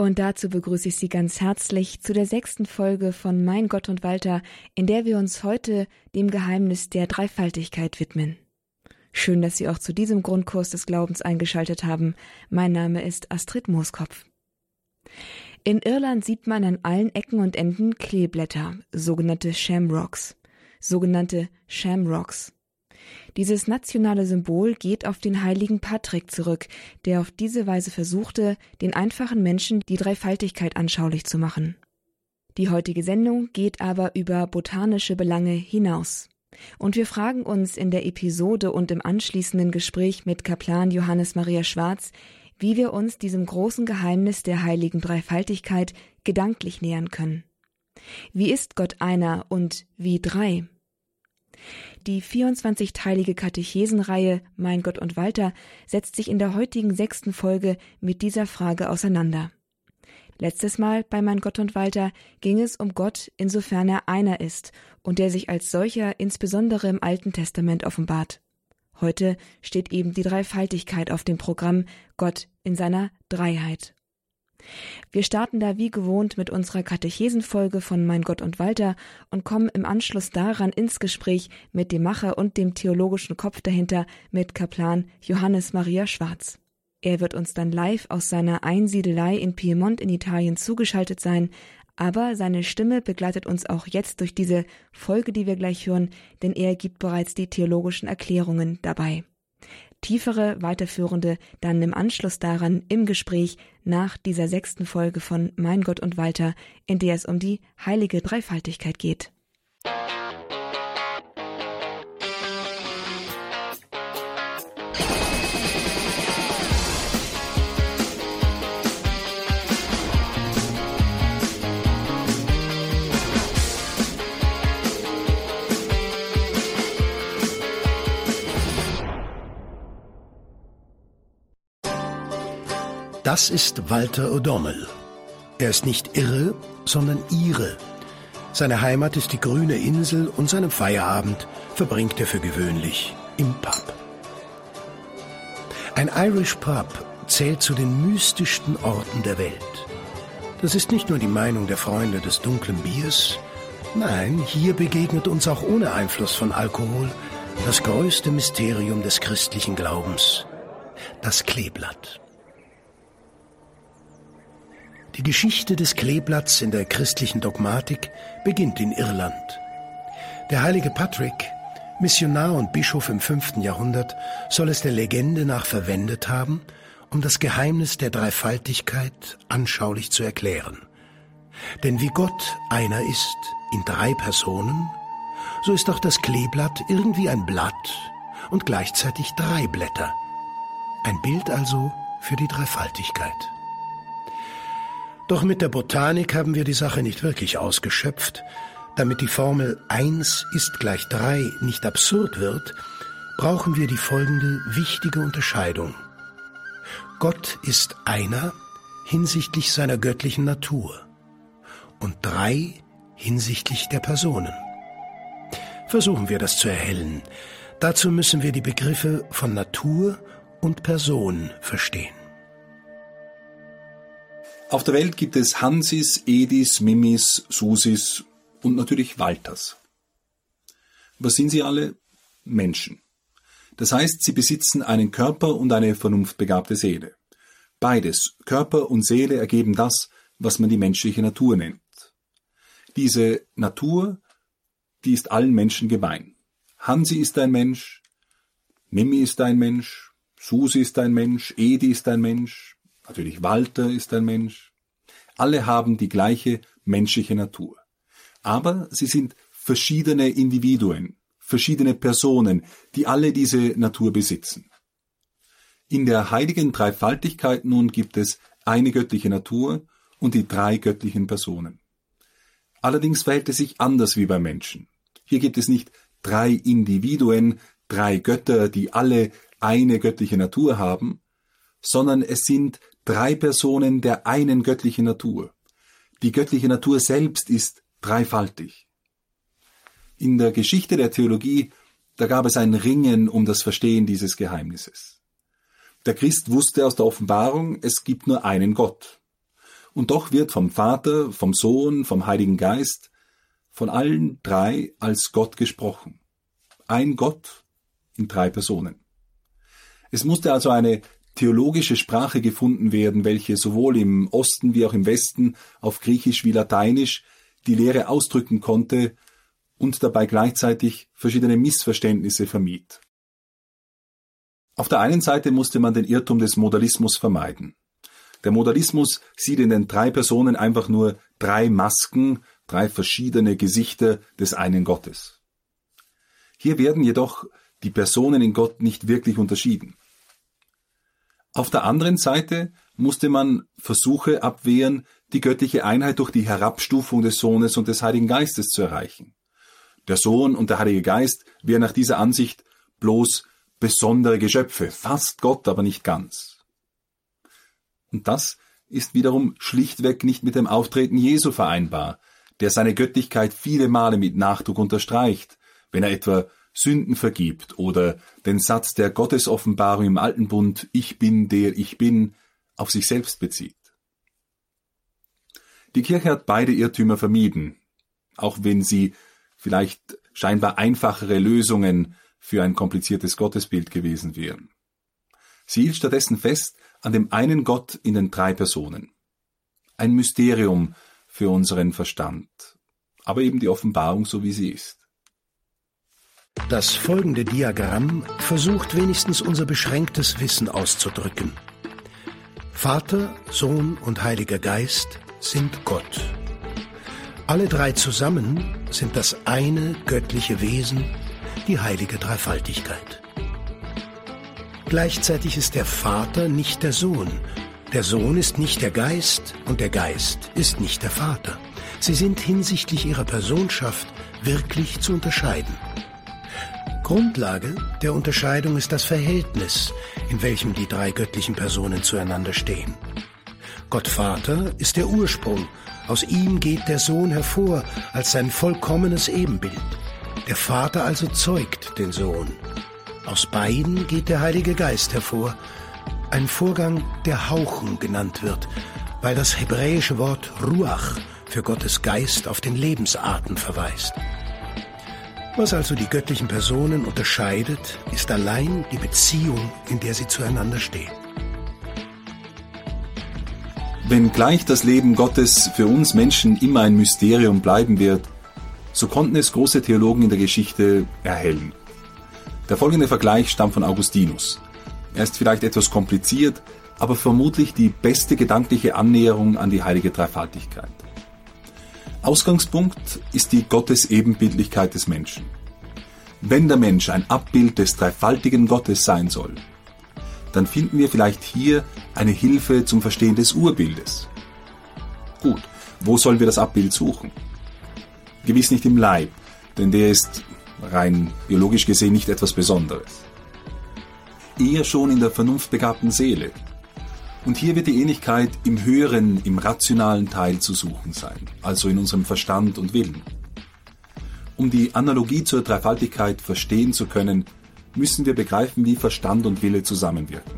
Und dazu begrüße ich Sie ganz herzlich zu der sechsten Folge von Mein Gott und Walter, in der wir uns heute dem Geheimnis der Dreifaltigkeit widmen. Schön, dass Sie auch zu diesem Grundkurs des Glaubens eingeschaltet haben. Mein Name ist Astrid Mooskopf. In Irland sieht man an allen Ecken und Enden Kleeblätter, sogenannte Shamrocks. Sogenannte Shamrocks. Dieses nationale Symbol geht auf den heiligen Patrick zurück, der auf diese Weise versuchte, den einfachen Menschen die Dreifaltigkeit anschaulich zu machen. Die heutige Sendung geht aber über botanische Belange hinaus. Und wir fragen uns in der Episode und im anschließenden Gespräch mit Kaplan Johannes Maria Schwarz, wie wir uns diesem großen Geheimnis der heiligen Dreifaltigkeit gedanklich nähern können. Wie ist Gott einer und wie drei? Die 24-teilige Katechesenreihe Mein Gott und Walter setzt sich in der heutigen sechsten Folge mit dieser Frage auseinander. Letztes Mal bei Mein Gott und Walter ging es um Gott, insofern er einer ist und der sich als solcher insbesondere im Alten Testament offenbart. Heute steht eben die Dreifaltigkeit auf dem Programm Gott in seiner Dreiheit. Wir starten da wie gewohnt mit unserer Katechesenfolge von Mein Gott und Walter und kommen im Anschluss daran ins Gespräch mit dem Macher und dem theologischen Kopf dahinter mit Kaplan Johannes Maria Schwarz. Er wird uns dann live aus seiner Einsiedelei in Piemont in Italien zugeschaltet sein, aber seine Stimme begleitet uns auch jetzt durch diese Folge, die wir gleich hören, denn er gibt bereits die theologischen Erklärungen dabei tiefere, weiterführende dann im Anschluss daran im Gespräch nach dieser sechsten Folge von Mein Gott und Walter, in der es um die heilige Dreifaltigkeit geht. Das ist Walter O'Donnell. Er ist nicht irre, sondern ihre. Seine Heimat ist die grüne Insel und seinen Feierabend verbringt er für gewöhnlich im Pub. Ein Irish Pub zählt zu den mystischsten Orten der Welt. Das ist nicht nur die Meinung der Freunde des dunklen Biers, nein, hier begegnet uns auch ohne Einfluss von Alkohol das größte Mysterium des christlichen Glaubens, das Kleeblatt. Die Geschichte des Kleeblatts in der christlichen Dogmatik beginnt in Irland. Der heilige Patrick, Missionar und Bischof im 5. Jahrhundert, soll es der Legende nach verwendet haben, um das Geheimnis der Dreifaltigkeit anschaulich zu erklären. Denn wie Gott einer ist in drei Personen, so ist auch das Kleeblatt irgendwie ein Blatt und gleichzeitig drei Blätter. Ein Bild also für die Dreifaltigkeit. Doch mit der Botanik haben wir die Sache nicht wirklich ausgeschöpft. Damit die Formel 1 ist gleich 3 nicht absurd wird, brauchen wir die folgende wichtige Unterscheidung. Gott ist einer hinsichtlich seiner göttlichen Natur und drei hinsichtlich der Personen. Versuchen wir das zu erhellen. Dazu müssen wir die Begriffe von Natur und Person verstehen. Auf der Welt gibt es Hansis, Edis, Mimis, Susis und natürlich Walters. Was sind sie alle? Menschen. Das heißt, sie besitzen einen Körper und eine vernunftbegabte Seele. Beides, Körper und Seele, ergeben das, was man die menschliche Natur nennt. Diese Natur, die ist allen Menschen gemein. Hansi ist ein Mensch, Mimi ist ein Mensch, Susi ist ein Mensch, Edi ist ein Mensch, Natürlich Walter ist ein Mensch. Alle haben die gleiche menschliche Natur. Aber sie sind verschiedene Individuen, verschiedene Personen, die alle diese Natur besitzen. In der heiligen Dreifaltigkeit nun gibt es eine göttliche Natur und die drei göttlichen Personen. Allerdings verhält es sich anders wie beim Menschen. Hier gibt es nicht drei Individuen, drei Götter, die alle eine göttliche Natur haben, sondern es sind drei Personen der einen göttlichen Natur. Die göttliche Natur selbst ist dreifaltig. In der Geschichte der Theologie, da gab es ein Ringen um das Verstehen dieses Geheimnisses. Der Christ wusste aus der Offenbarung, es gibt nur einen Gott. Und doch wird vom Vater, vom Sohn, vom Heiligen Geist, von allen drei als Gott gesprochen. Ein Gott in drei Personen. Es musste also eine theologische Sprache gefunden werden, welche sowohl im Osten wie auch im Westen auf Griechisch wie Lateinisch die Lehre ausdrücken konnte und dabei gleichzeitig verschiedene Missverständnisse vermied. Auf der einen Seite musste man den Irrtum des Modalismus vermeiden. Der Modalismus sieht in den drei Personen einfach nur drei Masken, drei verschiedene Gesichter des einen Gottes. Hier werden jedoch die Personen in Gott nicht wirklich unterschieden. Auf der anderen Seite musste man Versuche abwehren, die göttliche Einheit durch die Herabstufung des Sohnes und des Heiligen Geistes zu erreichen. Der Sohn und der Heilige Geist wären nach dieser Ansicht bloß besondere Geschöpfe, fast Gott, aber nicht ganz. Und das ist wiederum schlichtweg nicht mit dem Auftreten Jesu vereinbar, der seine Göttlichkeit viele Male mit Nachdruck unterstreicht, wenn er etwa Sünden vergibt oder den Satz der Gottesoffenbarung im Alten Bund Ich bin der ich bin auf sich selbst bezieht. Die Kirche hat beide Irrtümer vermieden, auch wenn sie vielleicht scheinbar einfachere Lösungen für ein kompliziertes Gottesbild gewesen wären. Sie hielt stattdessen fest an dem einen Gott in den drei Personen. Ein Mysterium für unseren Verstand, aber eben die Offenbarung so wie sie ist. Das folgende Diagramm versucht wenigstens unser beschränktes Wissen auszudrücken. Vater, Sohn und Heiliger Geist sind Gott. Alle drei zusammen sind das eine göttliche Wesen, die heilige Dreifaltigkeit. Gleichzeitig ist der Vater nicht der Sohn, der Sohn ist nicht der Geist und der Geist ist nicht der Vater. Sie sind hinsichtlich ihrer Personschaft wirklich zu unterscheiden. Grundlage der Unterscheidung ist das Verhältnis, in welchem die drei göttlichen Personen zueinander stehen. Gott Vater ist der Ursprung, aus ihm geht der Sohn hervor als sein vollkommenes Ebenbild. Der Vater also zeugt den Sohn. Aus beiden geht der Heilige Geist hervor, ein Vorgang, der Hauchen genannt wird, weil das hebräische Wort Ruach für Gottes Geist auf den Lebensarten verweist. Was also die göttlichen Personen unterscheidet, ist allein die Beziehung, in der sie zueinander stehen. Wenngleich das Leben Gottes für uns Menschen immer ein Mysterium bleiben wird, so konnten es große Theologen in der Geschichte erhellen. Der folgende Vergleich stammt von Augustinus. Er ist vielleicht etwas kompliziert, aber vermutlich die beste gedankliche Annäherung an die heilige Dreifaltigkeit. Ausgangspunkt ist die Gottesebenbildlichkeit des Menschen. Wenn der Mensch ein Abbild des dreifaltigen Gottes sein soll, dann finden wir vielleicht hier eine Hilfe zum Verstehen des Urbildes. Gut, wo sollen wir das Abbild suchen? Gewiss nicht im Leib, denn der ist rein biologisch gesehen nicht etwas Besonderes. Eher schon in der vernunftbegabten Seele, und hier wird die Ähnlichkeit im höheren, im rationalen Teil zu suchen sein, also in unserem Verstand und Willen. Um die Analogie zur Dreifaltigkeit verstehen zu können, müssen wir begreifen, wie Verstand und Wille zusammenwirken.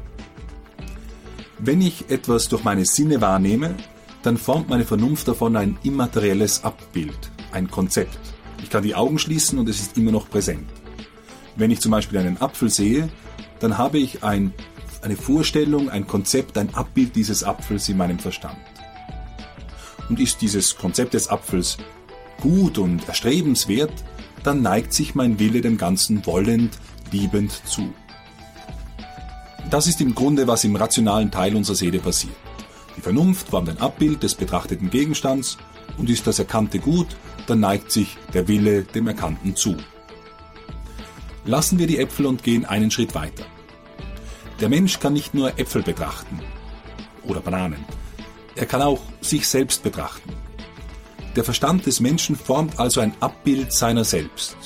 Wenn ich etwas durch meine Sinne wahrnehme, dann formt meine Vernunft davon ein immaterielles Abbild, ein Konzept. Ich kann die Augen schließen und es ist immer noch präsent. Wenn ich zum Beispiel einen Apfel sehe, dann habe ich ein eine Vorstellung, ein Konzept, ein Abbild dieses Apfels in meinem Verstand. Und ist dieses Konzept des Apfels gut und erstrebenswert, dann neigt sich mein Wille dem Ganzen wollend, liebend zu. Das ist im Grunde, was im rationalen Teil unserer Seele passiert. Die Vernunft formt ein Abbild des betrachteten Gegenstands und ist das Erkannte gut, dann neigt sich der Wille dem Erkannten zu. Lassen wir die Äpfel und gehen einen Schritt weiter. Der Mensch kann nicht nur Äpfel betrachten oder Bananen, er kann auch sich selbst betrachten. Der Verstand des Menschen formt also ein Abbild seiner selbst.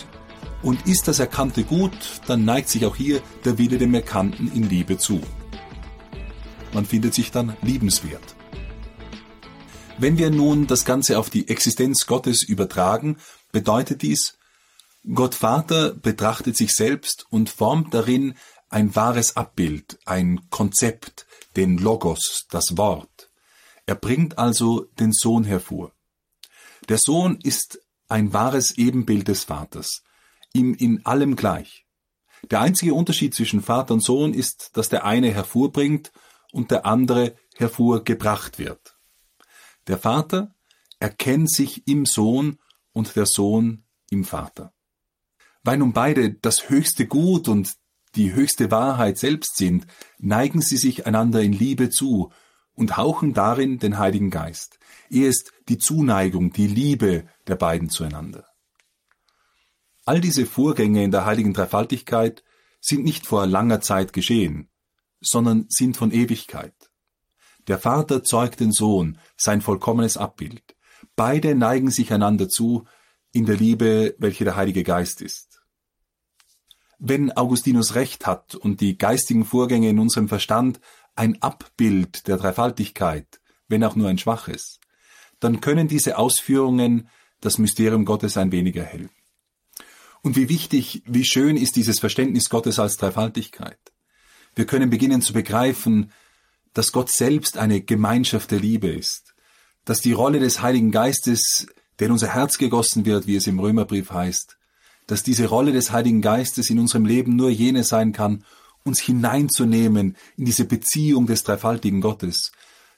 Und ist das Erkannte gut, dann neigt sich auch hier der Wille dem Erkannten in Liebe zu. Man findet sich dann liebenswert. Wenn wir nun das Ganze auf die Existenz Gottes übertragen, bedeutet dies, Gott Vater betrachtet sich selbst und formt darin ein wahres Abbild, ein Konzept, den Logos, das Wort. Er bringt also den Sohn hervor. Der Sohn ist ein wahres Ebenbild des Vaters, ihm in allem gleich. Der einzige Unterschied zwischen Vater und Sohn ist, dass der eine hervorbringt und der andere hervorgebracht wird. Der Vater erkennt sich im Sohn und der Sohn im Vater. Weil nun beide das höchste Gut und die höchste Wahrheit selbst sind, neigen sie sich einander in Liebe zu und hauchen darin den Heiligen Geist. Er ist die Zuneigung, die Liebe der beiden zueinander. All diese Vorgänge in der heiligen Dreifaltigkeit sind nicht vor langer Zeit geschehen, sondern sind von Ewigkeit. Der Vater zeugt den Sohn, sein vollkommenes Abbild. Beide neigen sich einander zu in der Liebe, welche der Heilige Geist ist. Wenn Augustinus recht hat und die geistigen Vorgänge in unserem Verstand ein Abbild der Dreifaltigkeit, wenn auch nur ein schwaches, dann können diese Ausführungen das Mysterium Gottes ein wenig erhellen. Und wie wichtig, wie schön ist dieses Verständnis Gottes als Dreifaltigkeit. Wir können beginnen zu begreifen, dass Gott selbst eine Gemeinschaft der Liebe ist, dass die Rolle des Heiligen Geistes, der in unser Herz gegossen wird, wie es im Römerbrief heißt, dass diese Rolle des Heiligen Geistes in unserem Leben nur jene sein kann, uns hineinzunehmen in diese Beziehung des dreifaltigen Gottes,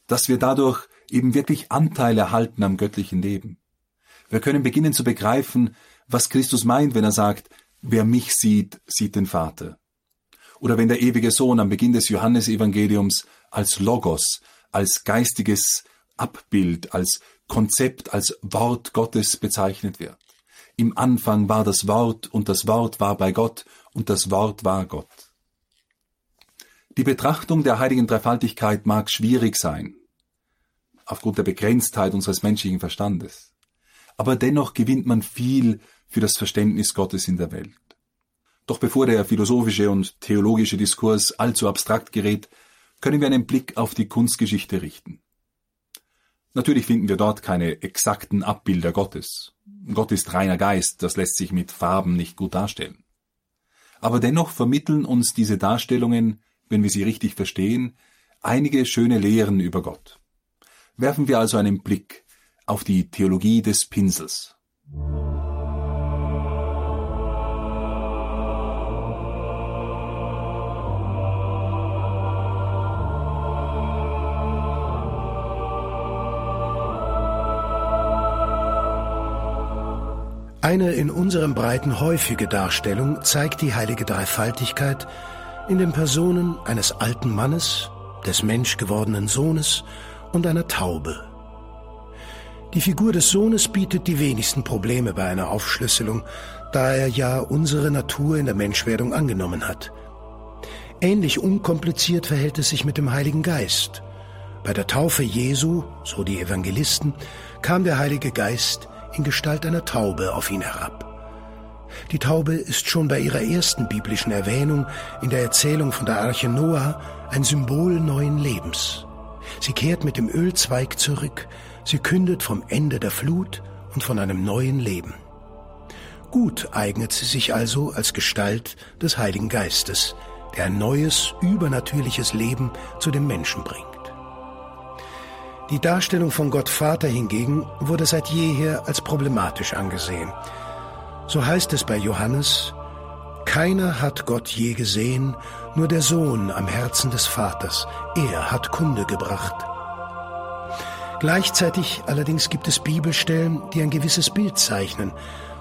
dass wir dadurch eben wirklich Anteil erhalten am göttlichen Leben. Wir können beginnen zu begreifen, was Christus meint, wenn er sagt, wer mich sieht, sieht den Vater. Oder wenn der ewige Sohn am Beginn des Johannesevangeliums als Logos, als geistiges Abbild, als Konzept, als Wort Gottes bezeichnet wird. Im Anfang war das Wort und das Wort war bei Gott und das Wort war Gott. Die Betrachtung der heiligen Dreifaltigkeit mag schwierig sein, aufgrund der Begrenztheit unseres menschlichen Verstandes. Aber dennoch gewinnt man viel für das Verständnis Gottes in der Welt. Doch bevor der philosophische und theologische Diskurs allzu abstrakt gerät, können wir einen Blick auf die Kunstgeschichte richten. Natürlich finden wir dort keine exakten Abbilder Gottes. Gott ist reiner Geist, das lässt sich mit Farben nicht gut darstellen. Aber dennoch vermitteln uns diese Darstellungen, wenn wir sie richtig verstehen, einige schöne Lehren über Gott. Werfen wir also einen Blick auf die Theologie des Pinsels. Eine in unserem Breiten häufige Darstellung zeigt die heilige Dreifaltigkeit in den Personen eines alten Mannes, des menschgewordenen Sohnes und einer Taube. Die Figur des Sohnes bietet die wenigsten Probleme bei einer Aufschlüsselung, da er ja unsere Natur in der Menschwerdung angenommen hat. Ähnlich unkompliziert verhält es sich mit dem Heiligen Geist. Bei der Taufe Jesu, so die Evangelisten, kam der Heilige Geist in Gestalt einer Taube auf ihn herab. Die Taube ist schon bei ihrer ersten biblischen Erwähnung in der Erzählung von der Arche Noah ein Symbol neuen Lebens. Sie kehrt mit dem Ölzweig zurück, sie kündet vom Ende der Flut und von einem neuen Leben. Gut eignet sie sich also als Gestalt des Heiligen Geistes, der ein neues, übernatürliches Leben zu dem Menschen bringt. Die Darstellung von Gott Vater hingegen wurde seit jeher als problematisch angesehen. So heißt es bei Johannes, keiner hat Gott je gesehen, nur der Sohn am Herzen des Vaters, er hat Kunde gebracht. Gleichzeitig allerdings gibt es Bibelstellen, die ein gewisses Bild zeichnen.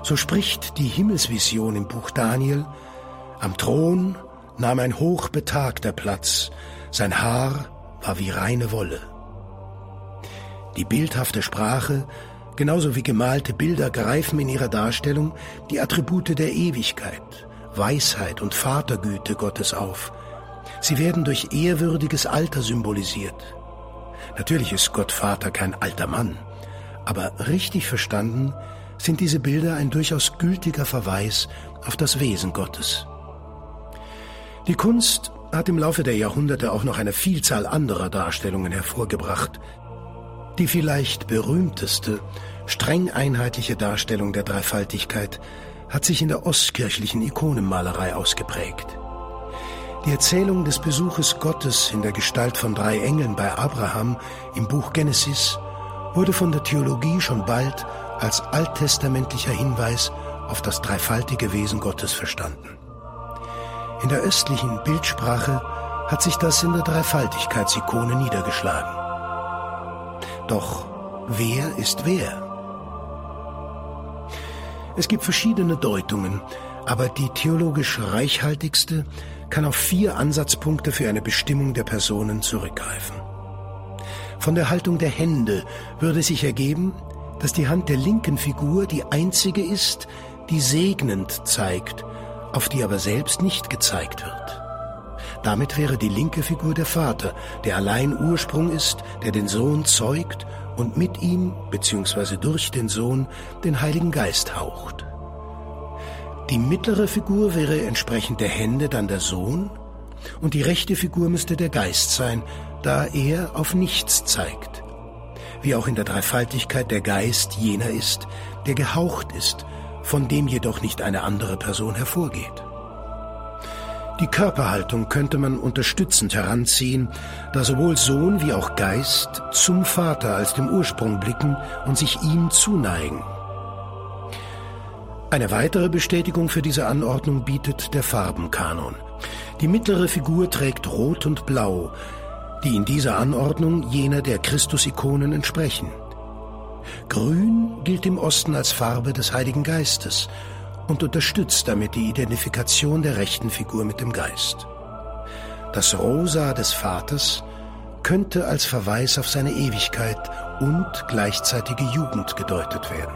So spricht die Himmelsvision im Buch Daniel, am Thron nahm ein hochbetagter Platz, sein Haar war wie reine Wolle. Die bildhafte Sprache, genauso wie gemalte Bilder, greifen in ihrer Darstellung die Attribute der Ewigkeit, Weisheit und Vatergüte Gottes auf. Sie werden durch ehrwürdiges Alter symbolisiert. Natürlich ist Gott Vater kein alter Mann, aber richtig verstanden sind diese Bilder ein durchaus gültiger Verweis auf das Wesen Gottes. Die Kunst hat im Laufe der Jahrhunderte auch noch eine Vielzahl anderer Darstellungen hervorgebracht, die vielleicht berühmteste, streng einheitliche Darstellung der Dreifaltigkeit hat sich in der ostkirchlichen Ikonenmalerei ausgeprägt. Die Erzählung des Besuches Gottes in der Gestalt von drei Engeln bei Abraham im Buch Genesis wurde von der Theologie schon bald als alttestamentlicher Hinweis auf das dreifaltige Wesen Gottes verstanden. In der östlichen Bildsprache hat sich das in der Dreifaltigkeitsikone niedergeschlagen. Doch wer ist wer? Es gibt verschiedene Deutungen, aber die theologisch reichhaltigste kann auf vier Ansatzpunkte für eine Bestimmung der Personen zurückgreifen. Von der Haltung der Hände würde sich ergeben, dass die Hand der linken Figur die einzige ist, die segnend zeigt, auf die aber selbst nicht gezeigt wird. Damit wäre die linke Figur der Vater, der allein Ursprung ist, der den Sohn zeugt und mit ihm bzw. durch den Sohn den Heiligen Geist haucht. Die mittlere Figur wäre entsprechend der Hände dann der Sohn und die rechte Figur müsste der Geist sein, da er auf nichts zeigt. Wie auch in der Dreifaltigkeit der Geist jener ist, der gehaucht ist, von dem jedoch nicht eine andere Person hervorgeht. Die Körperhaltung könnte man unterstützend heranziehen, da sowohl Sohn wie auch Geist zum Vater als dem Ursprung blicken und sich ihm zuneigen. Eine weitere Bestätigung für diese Anordnung bietet der Farbenkanon. Die mittlere Figur trägt Rot und Blau, die in dieser Anordnung jener der Christusikonen entsprechen. Grün gilt im Osten als Farbe des Heiligen Geistes und unterstützt damit die Identifikation der rechten Figur mit dem Geist. Das Rosa des Vaters könnte als Verweis auf seine Ewigkeit und gleichzeitige Jugend gedeutet werden.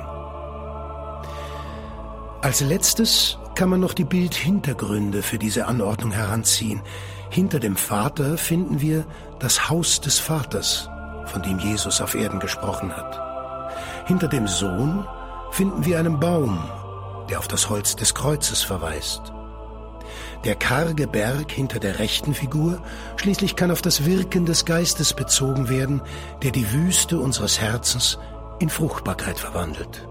Als letztes kann man noch die Bildhintergründe für diese Anordnung heranziehen. Hinter dem Vater finden wir das Haus des Vaters, von dem Jesus auf Erden gesprochen hat. Hinter dem Sohn finden wir einen Baum, der auf das Holz des Kreuzes verweist. Der karge Berg hinter der rechten Figur schließlich kann auf das Wirken des Geistes bezogen werden, der die Wüste unseres Herzens in Fruchtbarkeit verwandelt.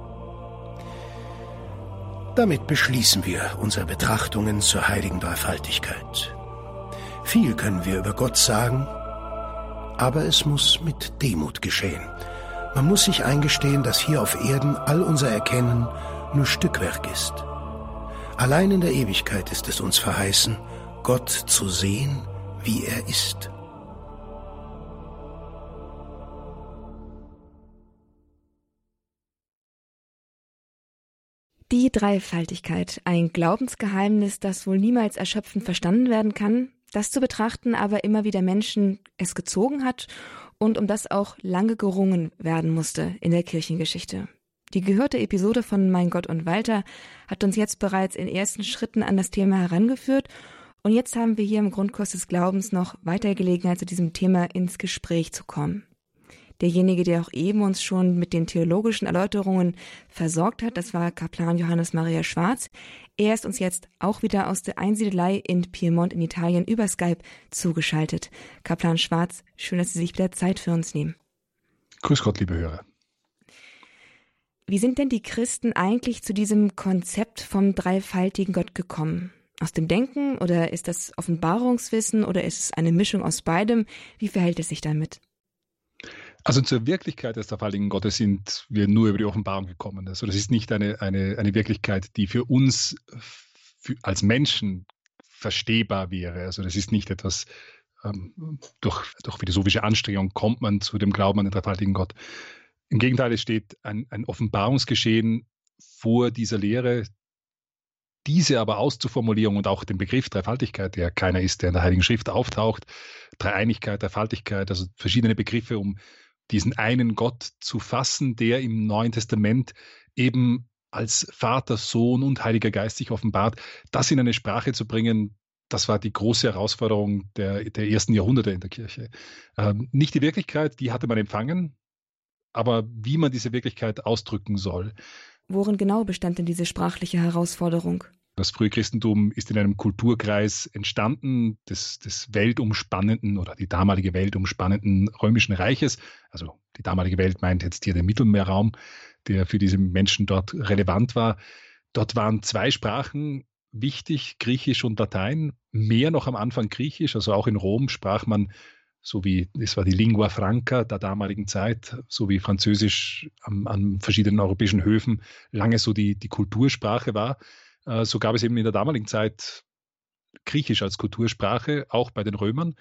Damit beschließen wir unsere Betrachtungen zur heiligen Dreifaltigkeit. Viel können wir über Gott sagen, aber es muss mit Demut geschehen. Man muss sich eingestehen, dass hier auf Erden all unser Erkennen nur Stückwerk ist. Allein in der Ewigkeit ist es uns verheißen, Gott zu sehen, wie er ist. Die Dreifaltigkeit, ein Glaubensgeheimnis, das wohl niemals erschöpfend verstanden werden kann, das zu betrachten aber immer wieder Menschen es gezogen hat und um das auch lange gerungen werden musste in der Kirchengeschichte. Die gehörte Episode von Mein Gott und Walter hat uns jetzt bereits in ersten Schritten an das Thema herangeführt und jetzt haben wir hier im Grundkurs des Glaubens noch weiter Gelegenheit, zu diesem Thema ins Gespräch zu kommen derjenige, der auch eben uns schon mit den theologischen Erläuterungen versorgt hat. Das war Kaplan Johannes Maria Schwarz. Er ist uns jetzt auch wieder aus der Einsiedelei in Piemont in Italien über Skype zugeschaltet. Kaplan Schwarz, schön, dass Sie sich wieder Zeit für uns nehmen. Grüß Gott, liebe Hörer. Wie sind denn die Christen eigentlich zu diesem Konzept vom dreifaltigen Gott gekommen? Aus dem Denken oder ist das Offenbarungswissen oder ist es eine Mischung aus beidem? Wie verhält es sich damit? Also zur Wirklichkeit des dreifaltigen Gottes sind wir nur über die Offenbarung gekommen. Also das ist nicht eine, eine, eine Wirklichkeit, die für uns für, als Menschen verstehbar wäre. Also das ist nicht etwas, ähm, durch, durch philosophische Anstrengung kommt man zu dem Glauben an den dreifaltigen Gott. Im Gegenteil, es steht ein, ein Offenbarungsgeschehen vor dieser Lehre, diese aber auszuformulieren und auch den Begriff Dreifaltigkeit, der keiner ist, der in der Heiligen Schrift auftaucht, Dreieinigkeit, Dreifaltigkeit, also verschiedene Begriffe, um diesen einen Gott zu fassen, der im Neuen Testament eben als Vater, Sohn und Heiliger Geist sich offenbart, das in eine Sprache zu bringen, das war die große Herausforderung der, der ersten Jahrhunderte in der Kirche. Ähm, nicht die Wirklichkeit, die hatte man empfangen, aber wie man diese Wirklichkeit ausdrücken soll. Worin genau bestand denn diese sprachliche Herausforderung? Das frühe Christentum ist in einem Kulturkreis entstanden, des, des weltumspannenden oder die damalige Welt umspannenden römischen Reiches. Also die damalige Welt meint jetzt hier den Mittelmeerraum, der für diese Menschen dort relevant war. Dort waren zwei Sprachen wichtig, Griechisch und Latein, mehr noch am Anfang Griechisch, also auch in Rom sprach man so wie, es war die Lingua Franca der damaligen Zeit, so wie Französisch an, an verschiedenen europäischen Höfen lange so die, die Kultursprache war. Äh, so gab es eben in der damaligen Zeit Griechisch als Kultursprache, auch bei den Römern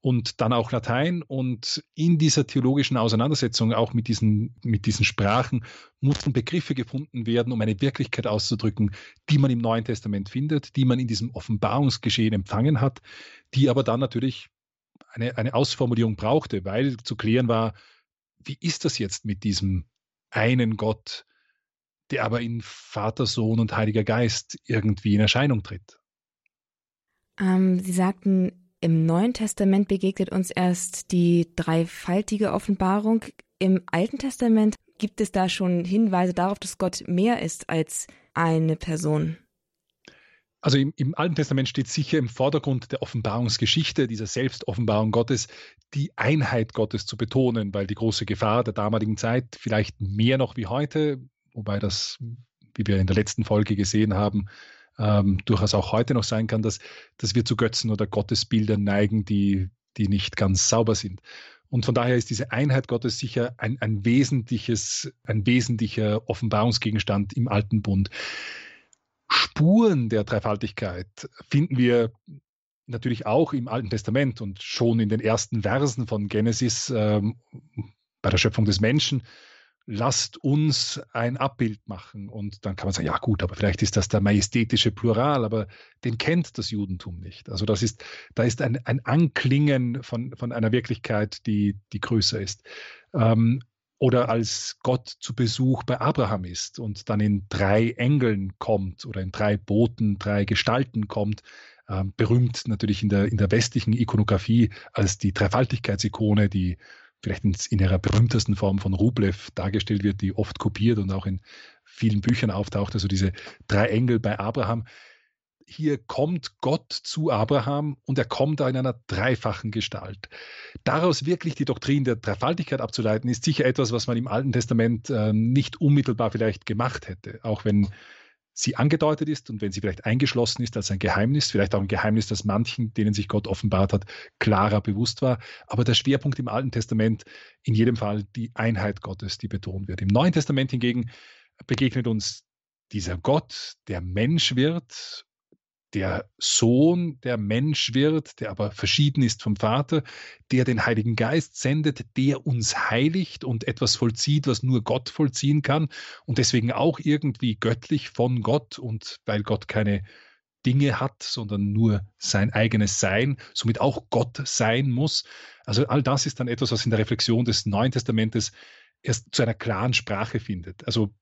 und dann auch Latein. Und in dieser theologischen Auseinandersetzung, auch mit diesen, mit diesen Sprachen, mussten Begriffe gefunden werden, um eine Wirklichkeit auszudrücken, die man im Neuen Testament findet, die man in diesem Offenbarungsgeschehen empfangen hat, die aber dann natürlich eine, eine Ausformulierung brauchte, weil zu klären war, wie ist das jetzt mit diesem einen Gott, der aber in Vater, Sohn und Heiliger Geist irgendwie in Erscheinung tritt? Ähm, Sie sagten, im Neuen Testament begegnet uns erst die dreifaltige Offenbarung. Im Alten Testament gibt es da schon Hinweise darauf, dass Gott mehr ist als eine Person. Also im, im, Alten Testament steht sicher im Vordergrund der Offenbarungsgeschichte, dieser Selbstoffenbarung Gottes, die Einheit Gottes zu betonen, weil die große Gefahr der damaligen Zeit, vielleicht mehr noch wie heute, wobei das, wie wir in der letzten Folge gesehen haben, ähm, durchaus auch heute noch sein kann, dass, dass wir zu Götzen oder Gottesbildern neigen, die, die nicht ganz sauber sind. Und von daher ist diese Einheit Gottes sicher ein, ein wesentliches, ein wesentlicher Offenbarungsgegenstand im Alten Bund. Spuren der Dreifaltigkeit finden wir natürlich auch im Alten Testament und schon in den ersten Versen von Genesis ähm, bei der Schöpfung des Menschen. Lasst uns ein Abbild machen. Und dann kann man sagen, ja gut, aber vielleicht ist das der majestätische Plural, aber den kennt das Judentum nicht. Also das ist, da ist ein, ein Anklingen von, von einer Wirklichkeit, die, die größer ist. Ähm, oder als Gott zu Besuch bei Abraham ist und dann in drei Engeln kommt oder in drei Boten, drei Gestalten kommt, äh, berühmt natürlich in der, in der westlichen Ikonografie als die Dreifaltigkeitsikone, die vielleicht in, in ihrer berühmtesten Form von Rublev dargestellt wird, die oft kopiert und auch in vielen Büchern auftaucht, also diese drei Engel bei Abraham hier kommt Gott zu Abraham und er kommt da in einer dreifachen Gestalt. Daraus wirklich die Doktrin der Dreifaltigkeit abzuleiten, ist sicher etwas, was man im Alten Testament äh, nicht unmittelbar vielleicht gemacht hätte, auch wenn sie angedeutet ist und wenn sie vielleicht eingeschlossen ist als ein Geheimnis, vielleicht auch ein Geheimnis, das manchen, denen sich Gott offenbart hat, klarer bewusst war. Aber der Schwerpunkt im Alten Testament in jedem Fall die Einheit Gottes, die betont wird. Im Neuen Testament hingegen begegnet uns dieser Gott, der Mensch wird der Sohn, der Mensch wird, der aber verschieden ist vom Vater, der den Heiligen Geist sendet, der uns heiligt und etwas vollzieht, was nur Gott vollziehen kann und deswegen auch irgendwie göttlich von Gott und weil Gott keine Dinge hat, sondern nur sein eigenes Sein, somit auch Gott sein muss. Also all das ist dann etwas, was in der Reflexion des Neuen Testamentes erst zu einer klaren Sprache findet. Also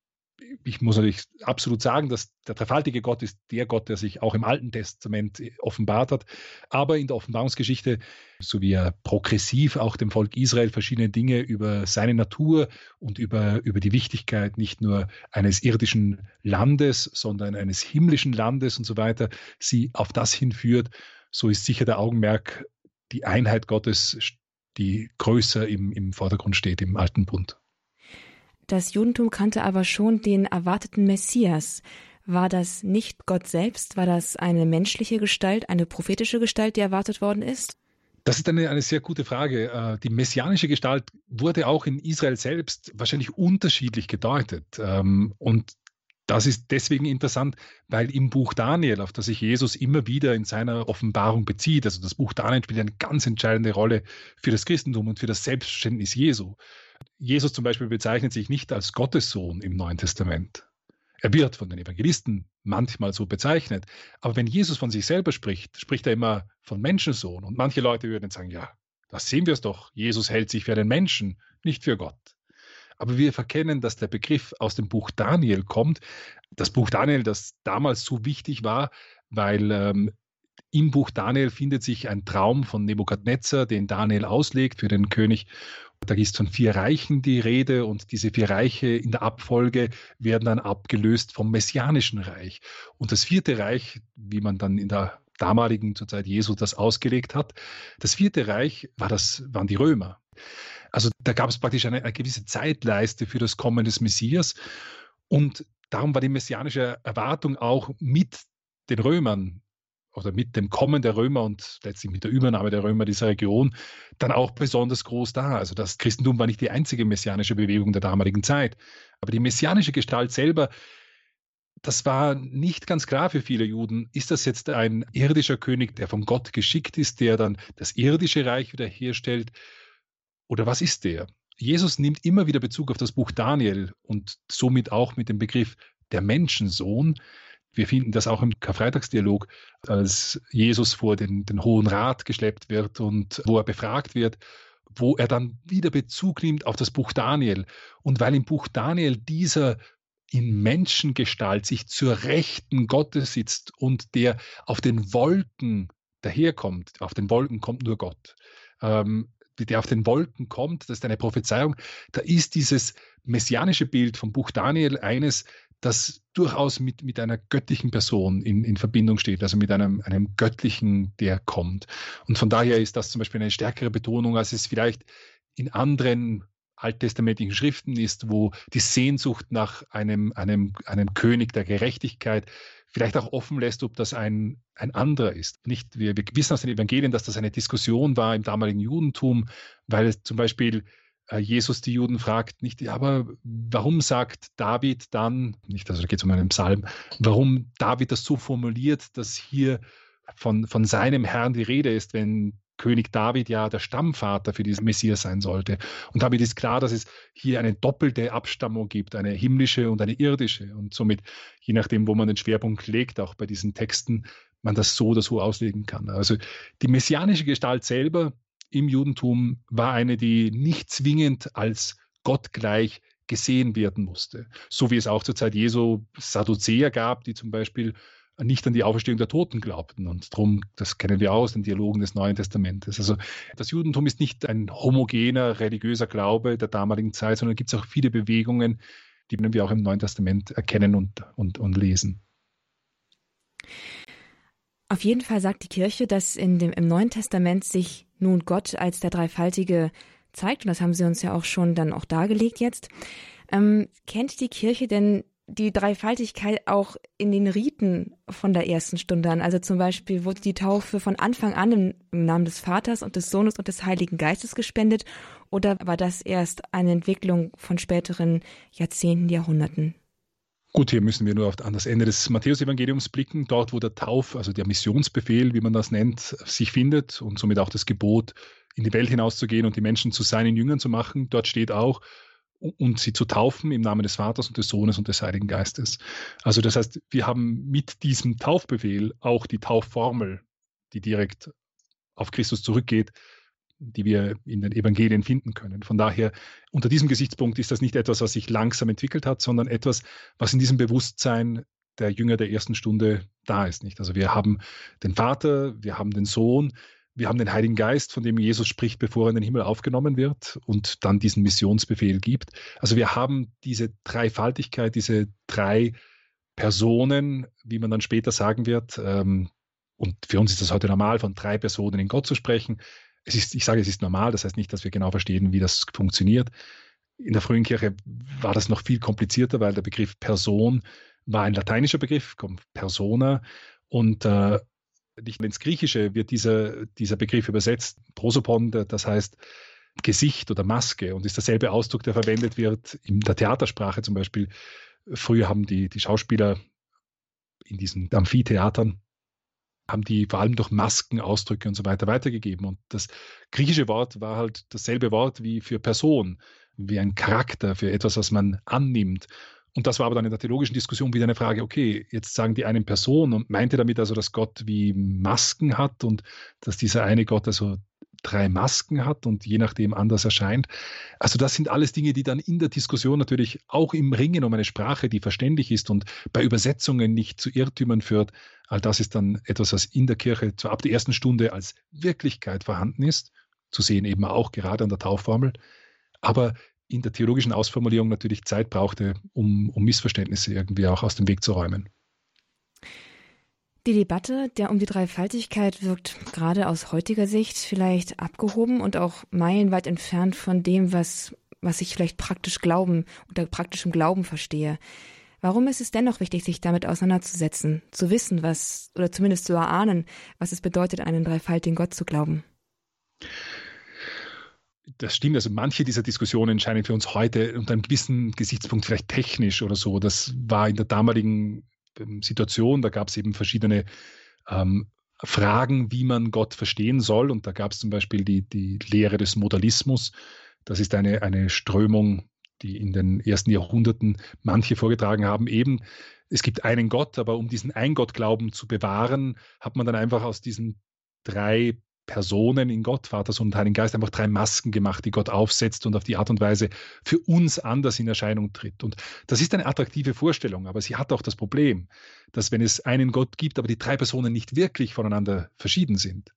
ich muss natürlich absolut sagen, dass der dreifaltige Gott ist der Gott, der sich auch im Alten Testament offenbart hat. Aber in der Offenbarungsgeschichte, so wie er progressiv auch dem Volk Israel verschiedene Dinge über seine Natur und über, über die Wichtigkeit nicht nur eines irdischen Landes, sondern eines himmlischen Landes und so weiter, sie auf das hinführt, so ist sicher der Augenmerk die Einheit Gottes, die größer im, im Vordergrund steht im Alten Bund. Das Judentum kannte aber schon den erwarteten Messias. War das nicht Gott selbst? War das eine menschliche Gestalt, eine prophetische Gestalt, die erwartet worden ist? Das ist eine, eine sehr gute Frage. Äh, die messianische Gestalt wurde auch in Israel selbst wahrscheinlich unterschiedlich gedeutet. Ähm, und das ist deswegen interessant, weil im Buch Daniel, auf das sich Jesus immer wieder in seiner Offenbarung bezieht, also das Buch Daniel spielt eine ganz entscheidende Rolle für das Christentum und für das Selbstverständnis Jesu. Jesus zum Beispiel bezeichnet sich nicht als Gottessohn im Neuen Testament. Er wird von den Evangelisten manchmal so bezeichnet. Aber wenn Jesus von sich selber spricht, spricht er immer von Menschensohn. Und manche Leute würden sagen, ja, das sehen wir es doch. Jesus hält sich für einen Menschen, nicht für Gott. Aber wir verkennen, dass der Begriff aus dem Buch Daniel kommt. Das Buch Daniel, das damals so wichtig war, weil ähm, im Buch Daniel findet sich ein Traum von Nebukadnezar, den Daniel auslegt für den König. Da ist von vier Reichen die Rede und diese vier Reiche in der Abfolge werden dann abgelöst vom Messianischen Reich. Und das vierte Reich, wie man dann in der damaligen, zur Zeit Jesu, das ausgelegt hat, das vierte Reich war das, waren die Römer. Also da gab es praktisch eine, eine gewisse Zeitleiste für das Kommen des Messias. Und darum war die messianische Erwartung auch mit den Römern oder mit dem Kommen der Römer und letztlich mit der Übernahme der Römer dieser Region dann auch besonders groß da. Also das Christentum war nicht die einzige messianische Bewegung der damaligen Zeit, aber die messianische Gestalt selber, das war nicht ganz klar für viele Juden. Ist das jetzt ein irdischer König, der von Gott geschickt ist, der dann das irdische Reich wiederherstellt? Oder was ist der? Jesus nimmt immer wieder Bezug auf das Buch Daniel und somit auch mit dem Begriff der Menschensohn. Wir finden das auch im Karfreitagsdialog, als Jesus vor den, den Hohen Rat geschleppt wird und wo er befragt wird, wo er dann wieder Bezug nimmt auf das Buch Daniel. Und weil im Buch Daniel dieser in Menschengestalt sich zur Rechten Gottes sitzt und der auf den Wolken daherkommt, auf den Wolken kommt nur Gott, ähm, der auf den Wolken kommt, das ist eine Prophezeiung, da ist dieses messianische Bild vom Buch Daniel eines, das durchaus mit, mit einer göttlichen Person in, in Verbindung steht, also mit einem, einem Göttlichen, der kommt. Und von daher ist das zum Beispiel eine stärkere Betonung, als es vielleicht in anderen alttestamentlichen Schriften ist, wo die Sehnsucht nach einem, einem, einem König der Gerechtigkeit vielleicht auch offen lässt, ob das ein, ein anderer ist. Nicht, wir, wir wissen aus den Evangelien, dass das eine Diskussion war im damaligen Judentum, weil es zum Beispiel Jesus die Juden fragt, nicht, aber warum sagt David dann, nicht, also da geht es um einen Psalm, warum David das so formuliert, dass hier von, von seinem Herrn die Rede ist, wenn König David ja der Stammvater für diesen Messias sein sollte. Und damit ist klar, dass es hier eine doppelte Abstammung gibt, eine himmlische und eine irdische. Und somit, je nachdem, wo man den Schwerpunkt legt, auch bei diesen Texten, man das so oder so auslegen kann. Also die messianische Gestalt selber im Judentum war eine, die nicht zwingend als gottgleich gesehen werden musste. So wie es auch zur Zeit Jesu Sadduzäer gab, die zum Beispiel nicht an die Auferstehung der Toten glaubten. Und darum, das kennen wir aus den Dialogen des Neuen Testamentes. Also das Judentum ist nicht ein homogener religiöser Glaube der damaligen Zeit, sondern gibt es auch viele Bewegungen, die wir auch im Neuen Testament erkennen und, und, und lesen. Auf jeden Fall sagt die Kirche, dass in dem, im Neuen Testament sich nun Gott als der Dreifaltige zeigt. Und das haben Sie uns ja auch schon dann auch dargelegt jetzt. Ähm, kennt die Kirche denn die Dreifaltigkeit auch in den Riten von der ersten Stunde an? Also zum Beispiel wurde die Taufe von Anfang an im, im Namen des Vaters und des Sohnes und des Heiligen Geistes gespendet oder war das erst eine Entwicklung von späteren Jahrzehnten, Jahrhunderten? Gut, hier müssen wir nur an das Ende des Matthäusevangeliums blicken, dort wo der Tauf, also der Missionsbefehl, wie man das nennt, sich findet und somit auch das Gebot, in die Welt hinauszugehen und die Menschen zu seinen Jüngern zu machen. Dort steht auch, und sie zu taufen im Namen des Vaters und des Sohnes und des Heiligen Geistes. Also das heißt, wir haben mit diesem Taufbefehl auch die Taufformel, die direkt auf Christus zurückgeht, die wir in den Evangelien finden können. Von daher, unter diesem Gesichtspunkt ist das nicht etwas, was sich langsam entwickelt hat, sondern etwas, was in diesem Bewusstsein der Jünger der ersten Stunde da ist. Nicht? Also wir haben den Vater, wir haben den Sohn, wir haben den Heiligen Geist, von dem Jesus spricht, bevor er in den Himmel aufgenommen wird und dann diesen Missionsbefehl gibt. Also wir haben diese Dreifaltigkeit, diese drei Personen, wie man dann später sagen wird. Ähm, und für uns ist das heute normal, von drei Personen in Gott zu sprechen es ist, ich sage, es ist normal, das heißt nicht, dass wir genau verstehen, wie das funktioniert. In der frühen Kirche war das noch viel komplizierter, weil der Begriff Person war ein lateinischer Begriff, persona, und äh, nicht ins Griechische wird dieser, dieser Begriff übersetzt, prosopon, das heißt Gesicht oder Maske und ist derselbe Ausdruck, der verwendet wird in der Theatersprache zum Beispiel. Früher haben die, die Schauspieler in diesen Amphitheatern haben die vor allem durch Masken, Ausdrücke und so weiter weitergegeben. Und das griechische Wort war halt dasselbe Wort wie für Person, wie ein Charakter, für etwas, was man annimmt. Und das war aber dann in der theologischen Diskussion wieder eine Frage, okay, jetzt sagen die einen Person und meinte damit also, dass Gott wie Masken hat und dass dieser eine Gott also drei Masken hat und je nachdem anders erscheint. Also das sind alles Dinge, die dann in der Diskussion natürlich auch im Ringen um eine Sprache, die verständlich ist und bei Übersetzungen nicht zu Irrtümern führt, all das ist dann etwas, was in der Kirche zwar ab der ersten Stunde als Wirklichkeit vorhanden ist, zu sehen eben auch gerade an der Taufformel, aber in der theologischen Ausformulierung natürlich Zeit brauchte, um, um Missverständnisse irgendwie auch aus dem Weg zu räumen. Die Debatte der um die Dreifaltigkeit wirkt gerade aus heutiger Sicht vielleicht abgehoben und auch meilenweit entfernt von dem, was, was ich vielleicht praktisch Glauben unter praktischem Glauben verstehe. Warum ist es dennoch wichtig, sich damit auseinanderzusetzen, zu wissen, was, oder zumindest zu erahnen, was es bedeutet, einen dreifaltigen Gott zu glauben? Das stimmt. Also manche dieser Diskussionen scheinen für uns heute unter einem gewissen Gesichtspunkt vielleicht technisch oder so. Das war in der damaligen Situation, da gab es eben verschiedene ähm, Fragen, wie man Gott verstehen soll. Und da gab es zum Beispiel die, die Lehre des Modalismus. Das ist eine, eine Strömung, die in den ersten Jahrhunderten manche vorgetragen haben, eben, es gibt einen Gott, aber um diesen Ein-Gott-Glauben zu bewahren, hat man dann einfach aus diesen drei Personen in Gott, Vater, Sohn und Heiligen Geist, einfach drei Masken gemacht, die Gott aufsetzt und auf die Art und Weise für uns anders in Erscheinung tritt. Und das ist eine attraktive Vorstellung, aber sie hat auch das Problem, dass wenn es einen Gott gibt, aber die drei Personen nicht wirklich voneinander verschieden sind,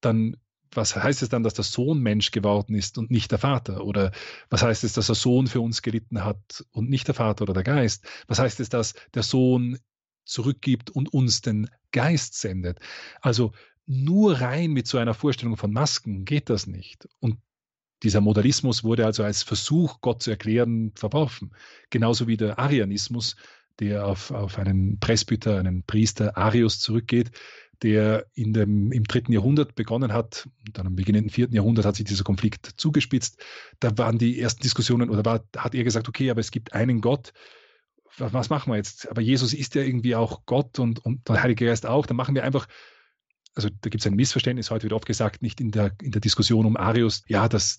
dann was heißt es dann, dass der Sohn Mensch geworden ist und nicht der Vater? Oder was heißt es, dass der Sohn für uns gelitten hat und nicht der Vater oder der Geist? Was heißt es, dass der Sohn zurückgibt und uns den Geist sendet? Also nur rein mit so einer Vorstellung von Masken geht das nicht. Und dieser Modalismus wurde also als Versuch, Gott zu erklären, verworfen. Genauso wie der Arianismus, der auf, auf einen Presbyter, einen Priester Arius zurückgeht, der in dem, im dritten Jahrhundert begonnen hat. Dann am beginnenden vierten Jahrhundert hat sich dieser Konflikt zugespitzt. Da waren die ersten Diskussionen oder war, hat er gesagt, okay, aber es gibt einen Gott. Was machen wir jetzt? Aber Jesus ist ja irgendwie auch Gott und, und der Heilige Geist auch. Dann machen wir einfach also da gibt es ein Missverständnis, heute wird oft gesagt, nicht in der, in der Diskussion um Arius, ja, dass,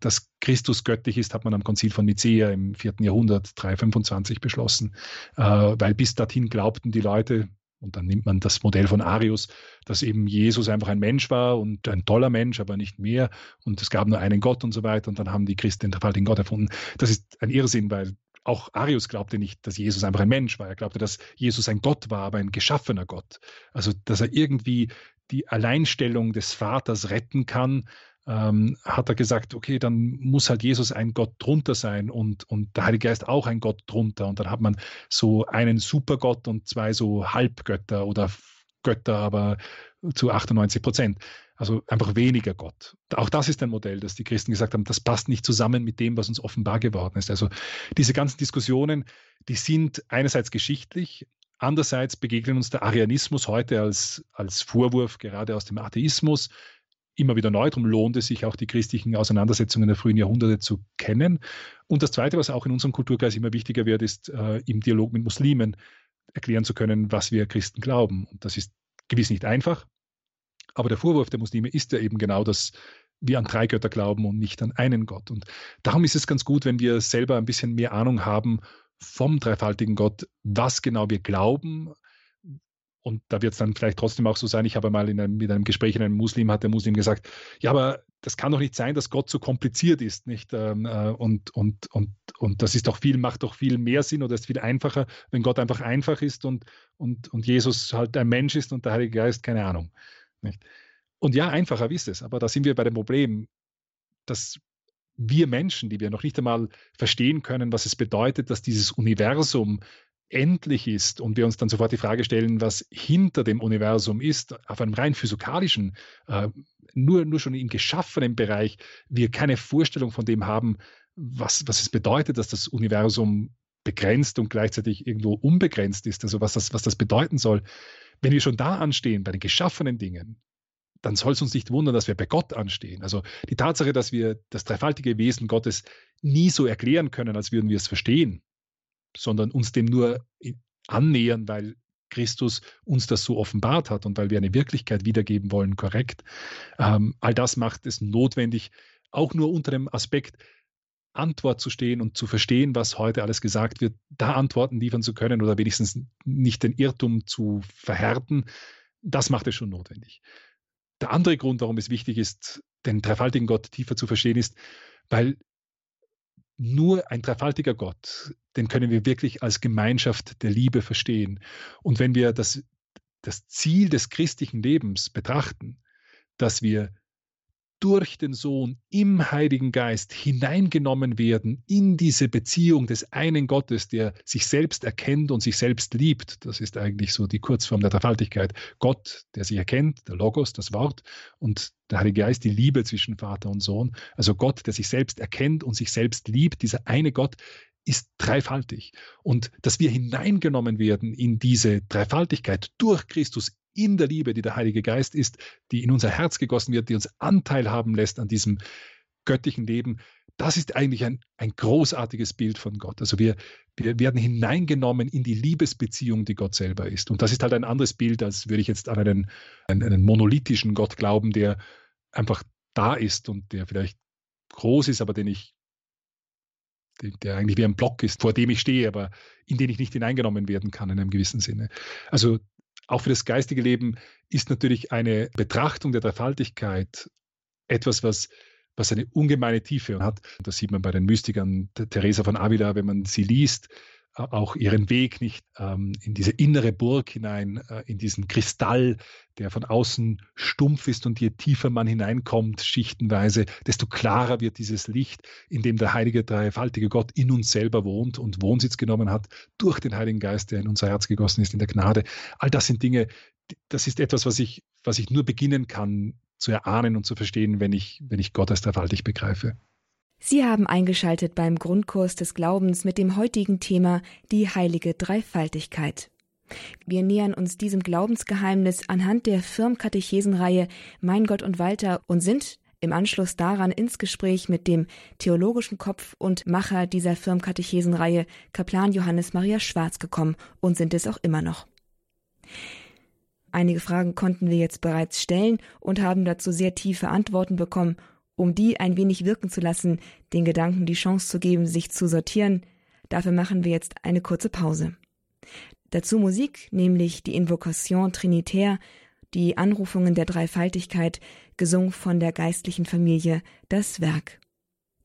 dass Christus göttlich ist, hat man am Konzil von Nicea im vierten Jahrhundert 325 beschlossen, äh, weil bis dorthin glaubten die Leute, und dann nimmt man das Modell von Arius, dass eben Jesus einfach ein Mensch war und ein toller Mensch, aber nicht mehr. Und es gab nur einen Gott und so weiter. Und dann haben die Christen den dreifaltigen Gott erfunden. Das ist ein Irrsinn, weil auch Arius glaubte nicht, dass Jesus einfach ein Mensch war. Er glaubte, dass Jesus ein Gott war, aber ein geschaffener Gott. Also, dass er irgendwie die Alleinstellung des Vaters retten kann, ähm, hat er gesagt, okay, dann muss halt Jesus ein Gott drunter sein und, und der Heilige Geist auch ein Gott drunter. Und dann hat man so einen Supergott und zwei so Halbgötter oder Götter, aber zu 98 Prozent. Also einfach weniger Gott. Auch das ist ein Modell, das die Christen gesagt haben, das passt nicht zusammen mit dem, was uns offenbar geworden ist. Also diese ganzen Diskussionen, die sind einerseits geschichtlich, andererseits begegnen uns der Arianismus heute als, als Vorwurf gerade aus dem Atheismus immer wieder neu. Darum lohnt es sich auch, die christlichen Auseinandersetzungen der frühen Jahrhunderte zu kennen. Und das Zweite, was auch in unserem Kulturkreis immer wichtiger wird, ist äh, im Dialog mit Muslimen erklären zu können, was wir Christen glauben. Und das ist gewiss nicht einfach, aber der Vorwurf der Muslime ist ja eben genau, dass wir an drei Götter glauben und nicht an einen Gott. Und darum ist es ganz gut, wenn wir selber ein bisschen mehr Ahnung haben vom dreifaltigen Gott, was genau wir glauben. Und da wird es dann vielleicht trotzdem auch so sein, ich habe mal in einem, mit einem Gespräch in einem Muslim, hat der Muslim gesagt, ja, aber das kann doch nicht sein, dass Gott so kompliziert ist, nicht? Ähm, äh, und, und, und, und das ist doch viel, macht doch viel mehr Sinn oder ist viel einfacher, wenn Gott einfach einfach ist und, und, und Jesus halt ein Mensch ist und der Heilige Geist, keine Ahnung. Nicht? Und ja, einfacher ist es, aber da sind wir bei dem Problem, dass wir Menschen, die wir noch nicht einmal verstehen können, was es bedeutet, dass dieses Universum endlich ist und wir uns dann sofort die Frage stellen, was hinter dem Universum ist, auf einem rein physikalischen, äh, nur, nur schon im geschaffenen Bereich, wir keine Vorstellung von dem haben, was, was es bedeutet, dass das Universum begrenzt und gleichzeitig irgendwo unbegrenzt ist, also was das, was das bedeuten soll. Wenn wir schon da anstehen, bei den geschaffenen Dingen, dann soll es uns nicht wundern, dass wir bei Gott anstehen. Also die Tatsache, dass wir das dreifaltige Wesen Gottes nie so erklären können, als würden wir es verstehen, sondern uns dem nur annähern, weil Christus uns das so offenbart hat und weil wir eine Wirklichkeit wiedergeben wollen, korrekt. Ähm, all das macht es notwendig, auch nur unter dem Aspekt Antwort zu stehen und zu verstehen, was heute alles gesagt wird, da Antworten liefern zu können oder wenigstens nicht den Irrtum zu verhärten, das macht es schon notwendig. Der andere Grund, warum es wichtig ist, den dreifaltigen Gott tiefer zu verstehen, ist, weil nur ein dreifaltiger Gott, den können wir wirklich als Gemeinschaft der Liebe verstehen. Und wenn wir das, das Ziel des christlichen Lebens betrachten, dass wir durch den Sohn im Heiligen Geist hineingenommen werden in diese Beziehung des einen Gottes, der sich selbst erkennt und sich selbst liebt. Das ist eigentlich so die Kurzform der Dreifaltigkeit. Gott, der sich erkennt, der Logos, das Wort und der Heilige Geist, die Liebe zwischen Vater und Sohn. Also Gott, der sich selbst erkennt und sich selbst liebt, dieser eine Gott, ist dreifaltig. Und dass wir hineingenommen werden in diese Dreifaltigkeit durch Christus in der Liebe, die der Heilige Geist ist, die in unser Herz gegossen wird, die uns Anteil haben lässt an diesem göttlichen Leben, das ist eigentlich ein, ein großartiges Bild von Gott. Also wir, wir werden hineingenommen in die Liebesbeziehung, die Gott selber ist. Und das ist halt ein anderes Bild, als würde ich jetzt an einen, einen, einen monolithischen Gott glauben, der einfach da ist und der vielleicht groß ist, aber den ich, der eigentlich wie ein Block ist, vor dem ich stehe, aber in den ich nicht hineingenommen werden kann in einem gewissen Sinne. Also auch für das geistige Leben ist natürlich eine Betrachtung der Dreifaltigkeit etwas, was was eine ungemeine Tiefe hat. Das sieht man bei den Mystikern Teresa von Avila, wenn man sie liest, auch ihren Weg nicht ähm, in diese innere Burg hinein, äh, in diesen Kristall, der von außen stumpf ist und je tiefer man hineinkommt, schichtenweise, desto klarer wird dieses Licht, in dem der heilige, dreifaltige Gott in uns selber wohnt und Wohnsitz genommen hat durch den Heiligen Geist, der in unser Herz gegossen ist, in der Gnade. All das sind Dinge, das ist etwas, was ich, was ich nur beginnen kann zu erahnen und zu verstehen, wenn ich, wenn ich Gott als dreifaltig begreife. Sie haben eingeschaltet beim Grundkurs des Glaubens mit dem heutigen Thema die heilige Dreifaltigkeit. Wir nähern uns diesem Glaubensgeheimnis anhand der Firmkatechesenreihe Mein Gott und Walter und sind im Anschluss daran ins Gespräch mit dem theologischen Kopf und Macher dieser Firmkatechesenreihe, Kaplan Johannes Maria Schwarz gekommen und sind es auch immer noch. Einige Fragen konnten wir jetzt bereits stellen und haben dazu sehr tiefe Antworten bekommen. Um die ein wenig wirken zu lassen, den Gedanken die Chance zu geben, sich zu sortieren, dafür machen wir jetzt eine kurze Pause. Dazu Musik, nämlich die Invocation Trinitaire, die Anrufungen der Dreifaltigkeit, gesungen von der geistlichen Familie, das Werk.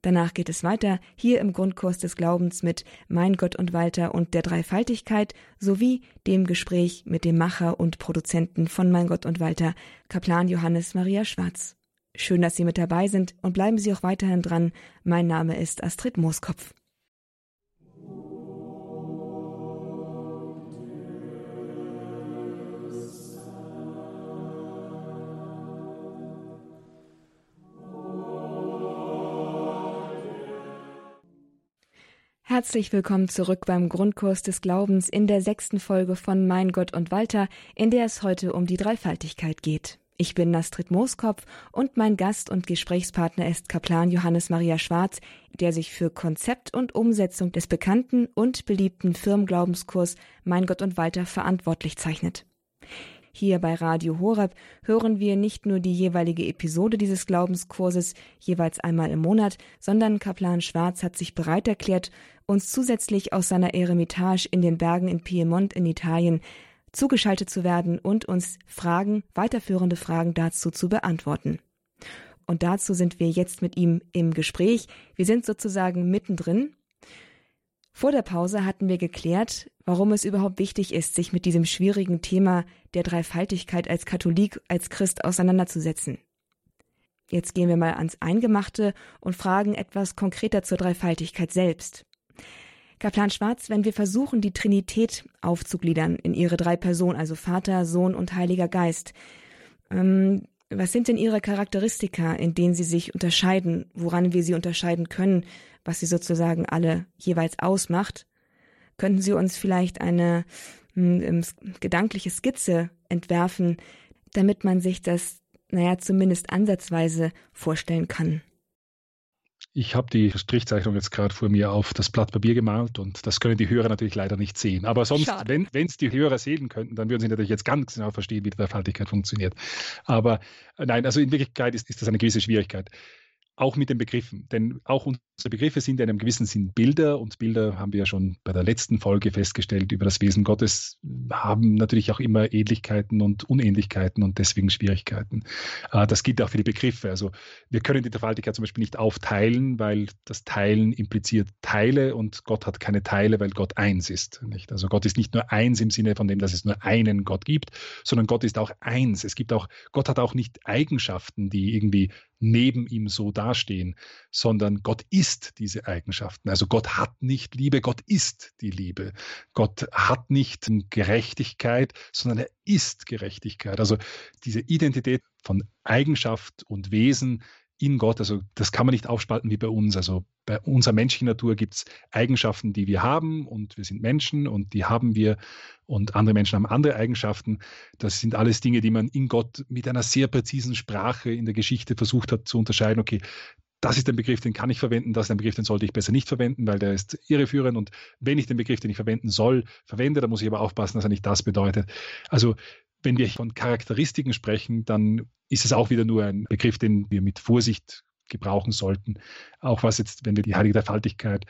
Danach geht es weiter hier im Grundkurs des Glaubens mit Mein Gott und Walter und der Dreifaltigkeit sowie dem Gespräch mit dem Macher und Produzenten von Mein Gott und Walter, Kaplan Johannes Maria Schwarz. Schön, dass Sie mit dabei sind und bleiben Sie auch weiterhin dran. Mein Name ist Astrid Mooskopf. Herzlich willkommen zurück beim Grundkurs des Glaubens in der sechsten Folge von Mein Gott und Walter, in der es heute um die Dreifaltigkeit geht. Ich bin Nastrid Mooskopf und mein Gast und Gesprächspartner ist Kaplan Johannes Maria Schwarz, der sich für Konzept und Umsetzung des bekannten und beliebten Firmenglaubenskurs Mein Gott und Walter verantwortlich zeichnet. Hier bei Radio Horeb hören wir nicht nur die jeweilige Episode dieses Glaubenskurses jeweils einmal im Monat, sondern Kaplan Schwarz hat sich bereit erklärt, uns zusätzlich aus seiner Eremitage in den Bergen in Piemont in Italien zugeschaltet zu werden und uns Fragen, weiterführende Fragen dazu zu beantworten. Und dazu sind wir jetzt mit ihm im Gespräch. Wir sind sozusagen mittendrin vor der Pause hatten wir geklärt, warum es überhaupt wichtig ist, sich mit diesem schwierigen Thema der Dreifaltigkeit als Katholik, als Christ auseinanderzusetzen. Jetzt gehen wir mal ans Eingemachte und fragen etwas konkreter zur Dreifaltigkeit selbst. Kaplan Schwarz, wenn wir versuchen, die Trinität aufzugliedern in ihre drei Personen, also Vater, Sohn und Heiliger Geist, ähm, was sind denn ihre Charakteristika, in denen sie sich unterscheiden, woran wir sie unterscheiden können? was sie sozusagen alle jeweils ausmacht. Könnten Sie uns vielleicht eine hm, gedankliche Skizze entwerfen, damit man sich das, naja, zumindest ansatzweise vorstellen kann? Ich habe die Strichzeichnung jetzt gerade vor mir auf das Blatt Papier gemalt und das können die Hörer natürlich leider nicht sehen. Aber sonst, Schade. wenn es die Hörer sehen könnten, dann würden sie natürlich jetzt ganz genau verstehen, wie die Dreifaltigkeit funktioniert. Aber äh, nein, also in Wirklichkeit ist, ist das eine gewisse Schwierigkeit auch mit den Begriffen. Denn auch unsere Begriffe sind in einem gewissen Sinn Bilder und Bilder haben wir ja schon bei der letzten Folge festgestellt über das Wesen Gottes, haben natürlich auch immer Ähnlichkeiten und Unähnlichkeiten und deswegen Schwierigkeiten. Äh, das gilt auch für die Begriffe. Also wir können die Dreifaltigkeit zum Beispiel nicht aufteilen, weil das Teilen impliziert Teile und Gott hat keine Teile, weil Gott eins ist. Nicht? Also Gott ist nicht nur eins im Sinne von dem, dass es nur einen Gott gibt, sondern Gott ist auch eins. Es gibt auch, Gott hat auch nicht Eigenschaften, die irgendwie neben ihm so dastehen, sondern Gott ist diese Eigenschaften. Also Gott hat nicht Liebe, Gott ist die Liebe. Gott hat nicht Gerechtigkeit, sondern er ist Gerechtigkeit. Also diese Identität von Eigenschaft und Wesen in Gott. Also das kann man nicht aufspalten wie bei uns. Also bei unserer menschlichen Natur gibt es Eigenschaften, die wir haben und wir sind Menschen und die haben wir und andere Menschen haben andere Eigenschaften. Das sind alles Dinge, die man in Gott mit einer sehr präzisen Sprache in der Geschichte versucht hat zu unterscheiden. Okay, das ist ein Begriff, den kann ich verwenden, das ist ein Begriff, den sollte ich besser nicht verwenden, weil der ist irreführend. Und wenn ich den Begriff, den ich verwenden soll, verwende, dann muss ich aber aufpassen, dass er nicht das bedeutet. Also wenn wir von Charakteristiken sprechen, dann ist es auch wieder nur ein Begriff, den wir mit Vorsicht gebrauchen sollten. Auch was jetzt, wenn wir die heilige Dreifaltigkeit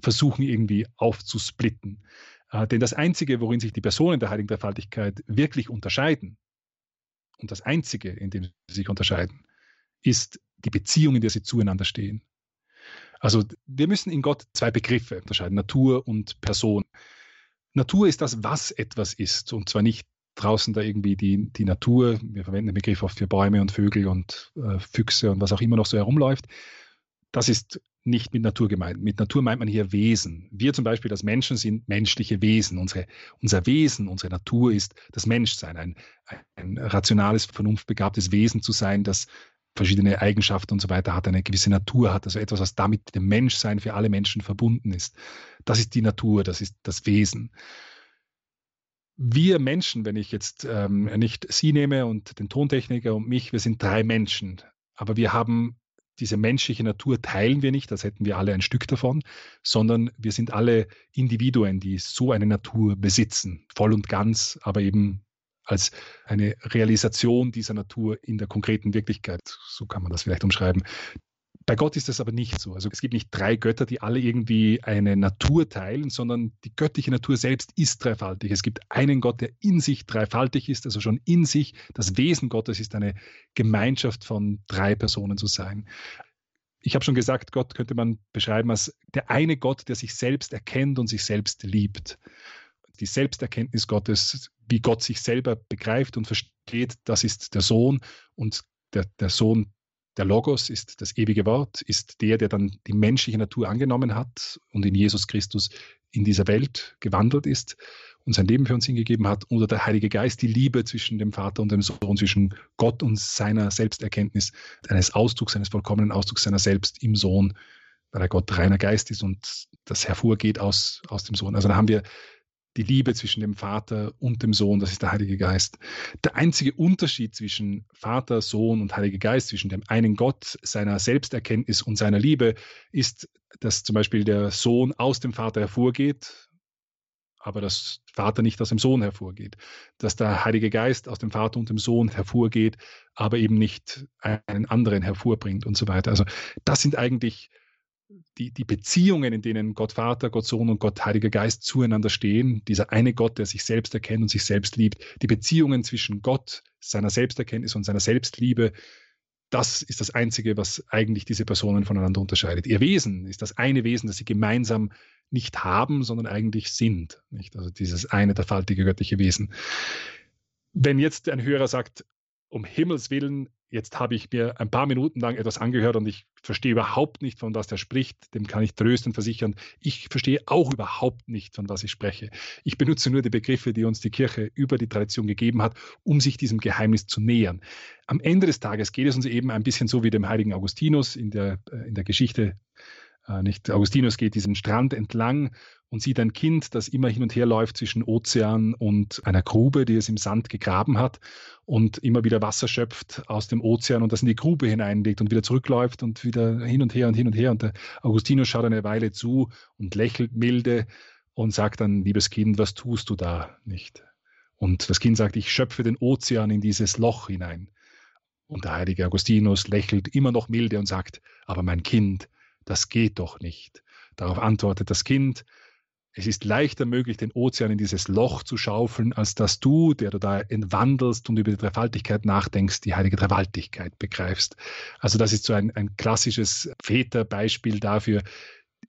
versuchen irgendwie aufzusplitten. Äh, denn das Einzige, worin sich die Personen der heiligen Dreifaltigkeit wirklich unterscheiden, und das Einzige, in dem sie sich unterscheiden, ist die Beziehung, in der sie zueinander stehen. Also wir müssen in Gott zwei Begriffe unterscheiden, Natur und Person. Natur ist das, was etwas ist, und zwar nicht draußen da irgendwie die, die Natur, wir verwenden den Begriff oft für Bäume und Vögel und äh, Füchse und was auch immer noch so herumläuft. Das ist nicht mit Natur gemeint. Mit Natur meint man hier Wesen. Wir zum Beispiel als Menschen sind menschliche Wesen. Unsere, unser Wesen, unsere Natur ist das Menschsein, ein, ein rationales, vernunftbegabtes Wesen zu sein, das verschiedene Eigenschaften und so weiter hat, eine gewisse Natur hat, also etwas, was damit mit dem Menschsein für alle Menschen verbunden ist. Das ist die Natur, das ist das Wesen. Wir Menschen, wenn ich jetzt ähm, nicht Sie nehme und den Tontechniker und mich, wir sind drei Menschen, aber wir haben diese menschliche Natur teilen wir nicht, als hätten wir alle ein Stück davon, sondern wir sind alle Individuen, die so eine Natur besitzen, voll und ganz, aber eben als eine Realisation dieser Natur in der konkreten Wirklichkeit. So kann man das vielleicht umschreiben. Bei Gott ist das aber nicht so. Also es gibt nicht drei Götter, die alle irgendwie eine Natur teilen, sondern die göttliche Natur selbst ist dreifaltig. Es gibt einen Gott, der in sich dreifaltig ist, also schon in sich. Das Wesen Gottes ist eine Gemeinschaft von drei Personen zu sein. Ich habe schon gesagt, Gott könnte man beschreiben als der eine Gott, der sich selbst erkennt und sich selbst liebt die Selbsterkenntnis Gottes, wie Gott sich selber begreift und versteht, das ist der Sohn und der, der Sohn, der Logos ist das ewige Wort, ist der, der dann die menschliche Natur angenommen hat und in Jesus Christus in dieser Welt gewandelt ist und sein Leben für uns hingegeben hat, oder der Heilige Geist, die Liebe zwischen dem Vater und dem Sohn, zwischen Gott und seiner Selbsterkenntnis, eines Ausdrucks, eines vollkommenen Ausdrucks seiner selbst im Sohn, weil er Gott reiner Geist ist und das hervorgeht aus, aus dem Sohn. Also da haben wir die Liebe zwischen dem Vater und dem Sohn, das ist der Heilige Geist. Der einzige Unterschied zwischen Vater, Sohn und Heiliger Geist, zwischen dem einen Gott, seiner Selbsterkenntnis und seiner Liebe, ist, dass zum Beispiel der Sohn aus dem Vater hervorgeht, aber das Vater nicht aus dem Sohn hervorgeht. Dass der Heilige Geist aus dem Vater und dem Sohn hervorgeht, aber eben nicht einen anderen hervorbringt und so weiter. Also das sind eigentlich die, die Beziehungen, in denen Gott Vater, Gott Sohn und Gott Heiliger Geist zueinander stehen, dieser eine Gott, der sich selbst erkennt und sich selbst liebt, die Beziehungen zwischen Gott, seiner Selbsterkenntnis und seiner Selbstliebe, das ist das Einzige, was eigentlich diese Personen voneinander unterscheidet. Ihr Wesen ist das eine Wesen, das sie gemeinsam nicht haben, sondern eigentlich sind. Nicht? Also dieses eine, der faltige göttliche Wesen. Wenn jetzt ein Hörer sagt, um Himmels Willen, jetzt habe ich mir ein paar Minuten lang etwas angehört und ich verstehe überhaupt nicht, von was er spricht. Dem kann ich tröstend versichern. Ich verstehe auch überhaupt nicht, von was ich spreche. Ich benutze nur die Begriffe, die uns die Kirche über die Tradition gegeben hat, um sich diesem Geheimnis zu nähern. Am Ende des Tages geht es uns eben ein bisschen so wie dem heiligen Augustinus in der, äh, in der Geschichte nicht Augustinus geht diesen Strand entlang und sieht ein Kind, das immer hin und her läuft zwischen Ozean und einer Grube, die es im Sand gegraben hat und immer wieder Wasser schöpft aus dem Ozean und das in die Grube hineinlegt und wieder zurückläuft und wieder hin und her und hin und her. Und der Augustinus schaut eine Weile zu und lächelt milde und sagt dann, liebes Kind, was tust du da nicht? Und das Kind sagt, ich schöpfe den Ozean in dieses Loch hinein. Und der heilige Augustinus lächelt immer noch milde und sagt, aber mein Kind, das geht doch nicht. Darauf antwortet das Kind, es ist leichter möglich, den Ozean in dieses Loch zu schaufeln, als dass du, der du da entwandelst und über die Dreifaltigkeit nachdenkst, die heilige Dreifaltigkeit begreifst. Also das ist so ein, ein klassisches Väterbeispiel dafür,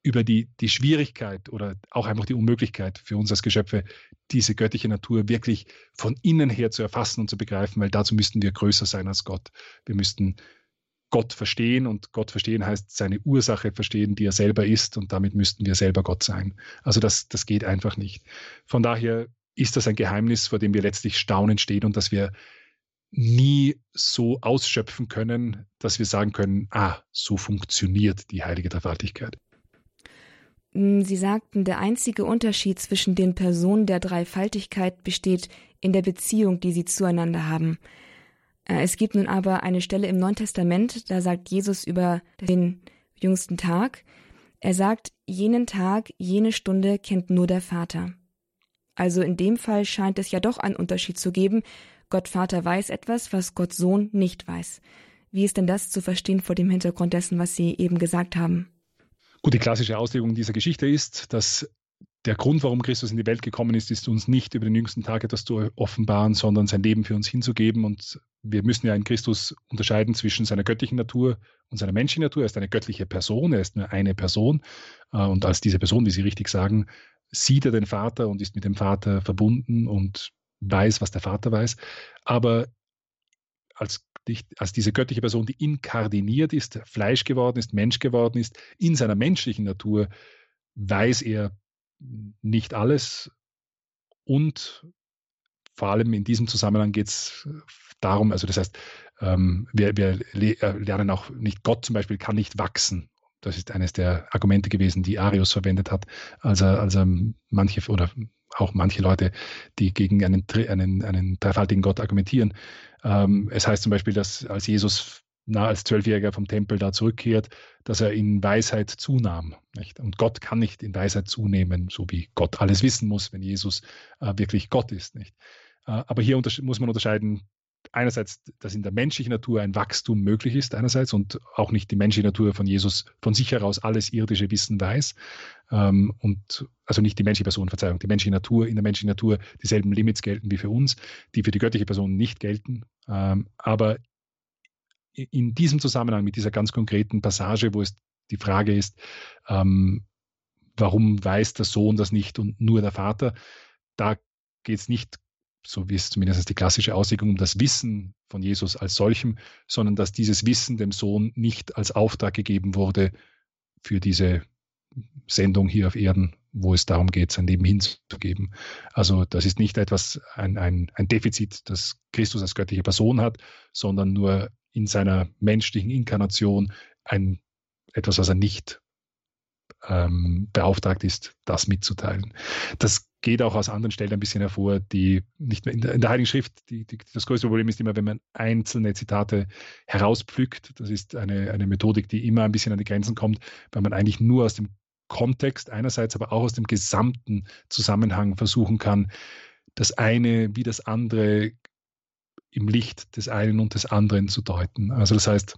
über die, die Schwierigkeit oder auch einfach die Unmöglichkeit für uns als Geschöpfe, diese göttliche Natur wirklich von innen her zu erfassen und zu begreifen, weil dazu müssten wir größer sein als Gott. Wir müssten Gott verstehen und Gott verstehen heißt seine Ursache verstehen, die er selber ist und damit müssten wir selber Gott sein. Also das, das geht einfach nicht. Von daher ist das ein Geheimnis, vor dem wir letztlich staunend stehen und das wir nie so ausschöpfen können, dass wir sagen können, ah, so funktioniert die heilige Dreifaltigkeit. Hm, Sie sagten, der einzige Unterschied zwischen den Personen der Dreifaltigkeit besteht in der Beziehung, die sie zueinander haben. Äh, es gibt nun aber eine Stelle im Neuen Testament, da sagt Jesus über den jüngsten Tag, er sagt, jenen Tag, jene Stunde kennt nur der Vater. Also in dem Fall scheint es ja doch einen Unterschied zu geben. Gott Vater weiß etwas, was Gott Sohn nicht weiß. Wie ist denn das zu verstehen vor dem Hintergrund dessen, was Sie eben gesagt haben? Gut, die klassische Auslegung dieser Geschichte ist, dass der Grund, warum Christus in die Welt gekommen ist, ist uns nicht über den jüngsten Tag etwas zu offenbaren, sondern sein Leben für uns hinzugeben. Und wir müssen ja in Christus unterscheiden zwischen seiner göttlichen Natur und seiner menschlichen Natur. Er ist eine göttliche Person, er ist nur eine Person. Äh, und als diese Person, wie Sie richtig sagen, sieht er den Vater und ist mit dem Vater verbunden und weiß, was der Vater weiß. Aber als, als diese göttliche Person, die inkardiniert ist, Fleisch geworden ist, Mensch geworden ist, in seiner menschlichen Natur, weiß er nicht alles. Und vor allem in diesem Zusammenhang geht es darum, also das heißt, ähm, wir, wir, äh, lernen auch nicht, Gott zum Beispiel kann nicht wachsen. Das ist eines der Argumente gewesen, die Arius verwendet hat, als er, als er manche oder auch manche Leute, die gegen einen, einen, einen dreifaltigen Gott argumentieren. Ähm, es heißt zum Beispiel, dass als Jesus na, als Zwölfjähriger vom Tempel da zurückkehrt, dass er in Weisheit zunahm. Nicht? Und Gott kann nicht in Weisheit zunehmen, so wie Gott alles wissen muss, wenn Jesus äh, wirklich Gott ist. Nicht? Äh, aber hier muss man unterscheiden, einerseits, dass in der menschlichen Natur ein Wachstum möglich ist, einerseits, und auch nicht die menschliche Natur von Jesus von sich heraus alles irdische Wissen weiß. Ähm, und also nicht die menschliche Person, Verzeihung, die menschliche Natur, in der menschlichen Natur dieselben Limits gelten wie für uns, die für die göttliche Person nicht gelten. Ähm, aber in diesem Zusammenhang mit dieser ganz konkreten Passage, wo es die Frage ist, ähm, warum weiß der Sohn das nicht und nur der Vater, da geht es nicht, so wie es zumindest die klassische Auslegung, um das Wissen von Jesus als solchem, sondern dass dieses Wissen dem Sohn nicht als Auftrag gegeben wurde für diese Sendung hier auf Erden, wo es darum geht, sein Leben hinzugeben. Also das ist nicht etwas, ein, ein, ein Defizit, das Christus als göttliche Person hat, sondern nur in seiner menschlichen Inkarnation ein, etwas, was er nicht ähm, beauftragt ist, das mitzuteilen. Das geht auch aus anderen Stellen ein bisschen hervor, die nicht mehr in der, in der Heiligen Schrift, die, die, das größte Problem ist immer, wenn man einzelne Zitate herauspflückt. Das ist eine, eine Methodik, die immer ein bisschen an die Grenzen kommt, weil man eigentlich nur aus dem Kontext einerseits, aber auch aus dem gesamten Zusammenhang versuchen kann, das eine wie das andere im Licht des einen und des anderen zu deuten. Also das heißt,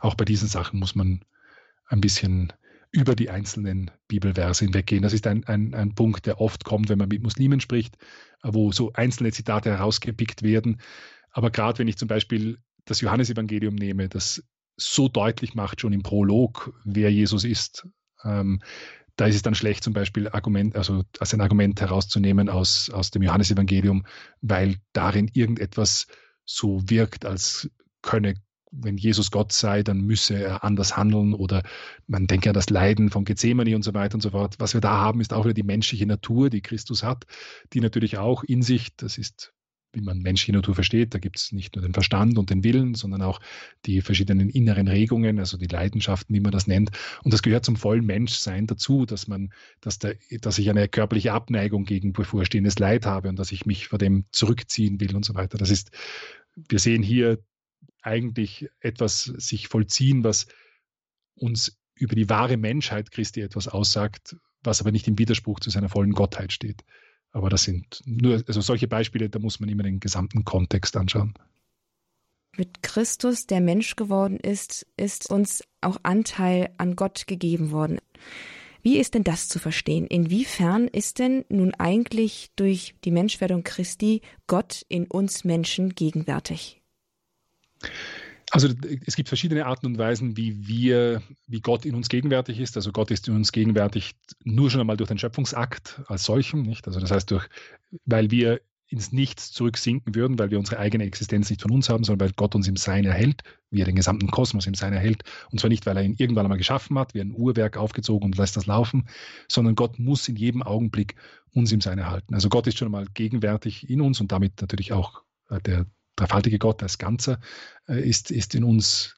auch bei diesen Sachen muss man ein bisschen über die einzelnen Bibelverse hinweggehen. Das ist ein, ein, ein Punkt, der oft kommt, wenn man mit Muslimen spricht, wo so einzelne Zitate herausgepickt werden. Aber gerade wenn ich zum Beispiel das Johannesevangelium nehme, das so deutlich macht, schon im Prolog, wer Jesus ist, ähm, da ist es dann schlecht, zum Beispiel Argument, also als ein Argument herauszunehmen aus, aus dem Johannesevangelium, weil darin irgendetwas so wirkt, als könne, wenn Jesus Gott sei, dann müsse er anders handeln oder man denke an das Leiden von Gethsemane und so weiter und so fort. Was wir da haben, ist auch wieder die menschliche Natur, die Christus hat, die natürlich auch in sich, das ist wie man menschliche Natur versteht. Da gibt es nicht nur den Verstand und den Willen, sondern auch die verschiedenen inneren Regungen, also die Leidenschaften, wie man das nennt. Und das gehört zum vollen Menschsein dazu, dass man, dass, der, dass ich eine körperliche Abneigung gegen bevorstehendes Leid habe und dass ich mich vor dem zurückziehen will und so weiter. Das ist, wir sehen hier eigentlich etwas sich vollziehen, was uns über die wahre Menschheit Christi etwas aussagt, was aber nicht im Widerspruch zu seiner vollen Gottheit steht. Aber das sind nur, also solche Beispiele, da muss man immer den gesamten Kontext anschauen. Mit Christus, der Mensch geworden ist, ist uns auch Anteil an Gott gegeben worden. Wie ist denn das zu verstehen? Inwiefern ist denn nun eigentlich durch die Menschwerdung Christi Gott in uns Menschen gegenwärtig? Also es gibt verschiedene Arten und Weisen, wie wir, wie Gott in uns gegenwärtig ist. Also Gott ist in uns gegenwärtig nur schon einmal durch den Schöpfungsakt als solchen, nicht? Also das heißt durch, weil wir ins Nichts zurücksinken würden, weil wir unsere eigene Existenz nicht von uns haben, sondern weil Gott uns im Sein erhält, wie er den gesamten Kosmos im Sein erhält. Und zwar nicht, weil er ihn irgendwann einmal geschaffen hat, wie ein Uhrwerk aufgezogen und lässt das laufen, sondern Gott muss in jedem Augenblick uns im Sein erhalten. Also Gott ist schon einmal gegenwärtig in uns und damit natürlich auch äh, der, dreifaltige Gott als Ganzer äh, ist, ist in uns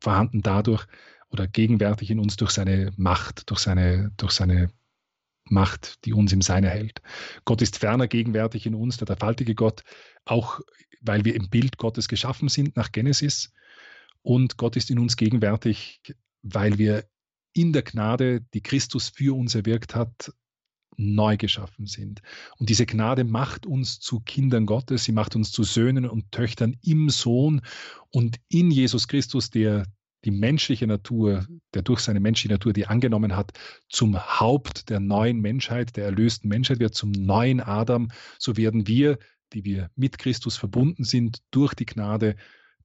vorhanden dadurch oder gegenwärtig in uns durch seine Macht, durch seine, durch seine Macht, die uns im Sein hält. Gott ist ferner gegenwärtig in uns, der dreifaltige Gott, auch weil wir im Bild Gottes geschaffen sind nach Genesis. Und Gott ist in uns gegenwärtig, weil wir in der Gnade, die Christus für uns erwirkt hat, neu geschaffen sind. Und diese Gnade macht uns zu Kindern Gottes, sie macht uns zu Söhnen und Töchtern im Sohn und in Jesus Christus, der die menschliche Natur, der durch seine menschliche Natur die angenommen hat, zum Haupt der neuen Menschheit, der erlösten Menschheit wird, zum neuen Adam, so werden wir, die wir mit Christus verbunden sind, durch die Gnade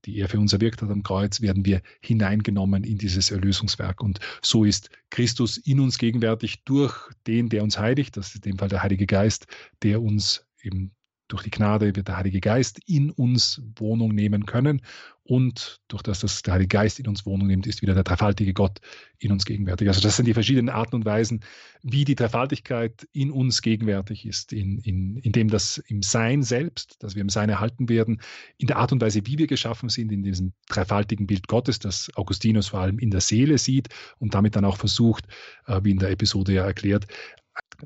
die er für uns erwirkt hat am Kreuz, werden wir hineingenommen in dieses Erlösungswerk. Und so ist Christus in uns gegenwärtig durch den, der uns heiligt, das ist in dem Fall der Heilige Geist, der uns eben durch die Gnade wird der Heilige Geist in uns Wohnung nehmen können. Und durch das, dass der Heilige Geist in uns Wohnung nimmt, ist wieder der dreifaltige Gott in uns gegenwärtig. Also das sind die verschiedenen Arten und Weisen, wie die Dreifaltigkeit in uns gegenwärtig ist, in, in, in dem das im Sein selbst, dass wir im Sein erhalten werden, in der Art und Weise, wie wir geschaffen sind, in diesem dreifaltigen Bild Gottes, das Augustinus vor allem in der Seele sieht und damit dann auch versucht, äh, wie in der Episode ja erklärt,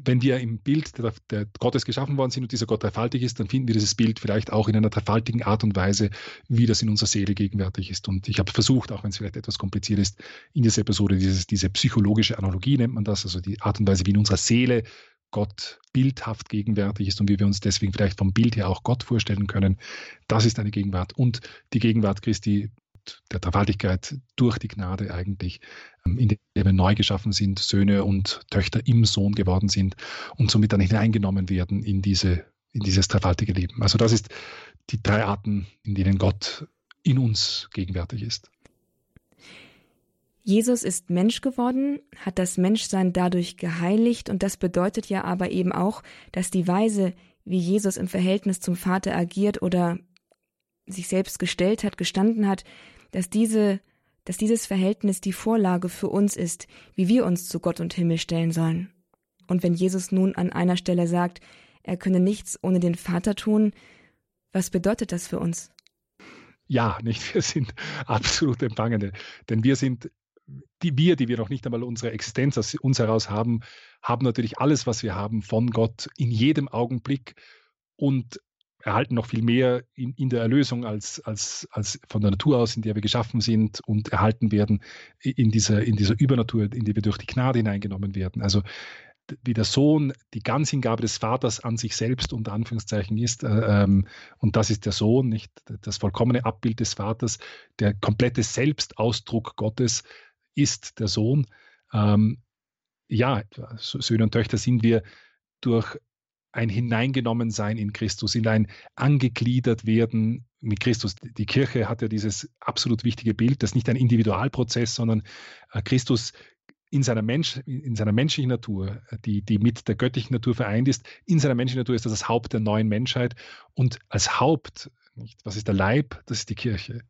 wenn wir im Bild der, der, Gottes geschaffen worden sind und dieser Gott dreifaltig ist, dann finden wir dieses Bild vielleicht auch in einer dreifaltigen Art und Weise, wie das in unserer Seele gegenwärtig ist. Und ich habe versucht, auch wenn es vielleicht etwas kompliziert ist, in dieser Episode dieses, diese psychologische Analogie nennt man das, also die Art und Weise, wie in unserer Seele Gott bildhaft gegenwärtig ist und wie wir uns deswegen vielleicht vom Bild her auch Gott vorstellen können. Das ist eine Gegenwart. Und die Gegenwart Christi der Dreifaltigkeit durch die Gnade eigentlich, in der wir neu geschaffen sind, Söhne und Töchter im Sohn geworden sind und somit dann hineingenommen werden in, diese, in dieses dreifaltige Leben. Also das ist die drei Arten, in denen Gott in uns gegenwärtig ist. Jesus ist Mensch geworden, hat das Menschsein dadurch geheiligt und das bedeutet ja aber eben auch, dass die Weise, wie Jesus im Verhältnis zum Vater agiert oder sich selbst gestellt hat, gestanden hat, dass diese, dass dieses Verhältnis die Vorlage für uns ist, wie wir uns zu Gott und Himmel stellen sollen. Und wenn Jesus nun an einer Stelle sagt, er könne nichts ohne den Vater tun, was bedeutet das für uns? Ja, nicht. Wir sind absolut Empfangene. Denn wir sind, die wir, die wir noch nicht einmal unsere Existenz aus uns heraus haben, haben natürlich alles, was wir haben, von Gott in jedem Augenblick. Und erhalten noch viel mehr in, in der Erlösung als, als, als von der Natur aus, in der wir geschaffen sind und erhalten werden in dieser, in dieser Übernatur, in die wir durch die Gnade hineingenommen werden. Also wie der Sohn die Ganzhingabe des Vaters an sich selbst unter Anführungszeichen ist. Äh, ähm, und das ist der Sohn, nicht das vollkommene Abbild des Vaters. Der komplette Selbstausdruck Gottes ist der Sohn. Ähm, ja, Söhne und Töchter sind wir durch ein Hineingenommensein in Christus, in ein angegliedert werden mit Christus. Die Kirche hat ja dieses absolut wichtige Bild, das ist nicht ein Individualprozess, sondern äh, Christus in seiner, Mensch, in seiner menschlichen Natur, die, die mit der göttlichen Natur vereint ist, in seiner menschlichen Natur ist das das Haupt der neuen Menschheit. Und als Haupt, nicht, was ist der Leib? Das ist die Kirche.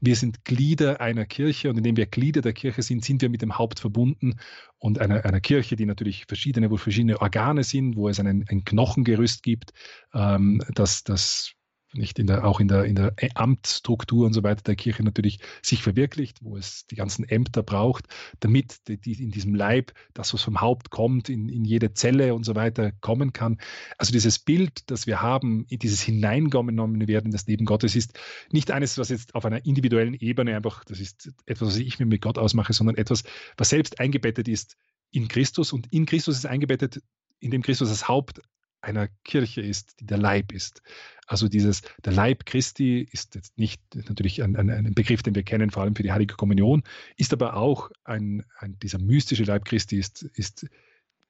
Wir sind Glieder einer Kirche und indem wir Glieder der Kirche sind, sind wir mit dem Haupt verbunden und einer, einer Kirche, die natürlich verschiedene, wo verschiedene Organe sind, wo es einen, ein Knochengerüst gibt, ähm, das, das nicht in der, auch in der, in der Amtsstruktur und so weiter der Kirche natürlich sich verwirklicht, wo es die ganzen Ämter braucht, damit die, die in diesem Leib das, was vom Haupt kommt, in, in jede Zelle und so weiter kommen kann. Also dieses Bild, das wir haben, dieses hineingenommen werden in das Leben Gottes, ist nicht eines, was jetzt auf einer individuellen Ebene einfach, das ist etwas, was ich mir mit Gott ausmache, sondern etwas, was selbst eingebettet ist in Christus und in Christus ist eingebettet, indem Christus das Haupt einer Kirche ist, die der Leib ist. Also dieses, der Leib Christi ist jetzt nicht natürlich ein, ein, ein, Begriff, den wir kennen, vor allem für die Heilige Kommunion, ist aber auch ein, ein dieser mystische Leib Christi ist, ist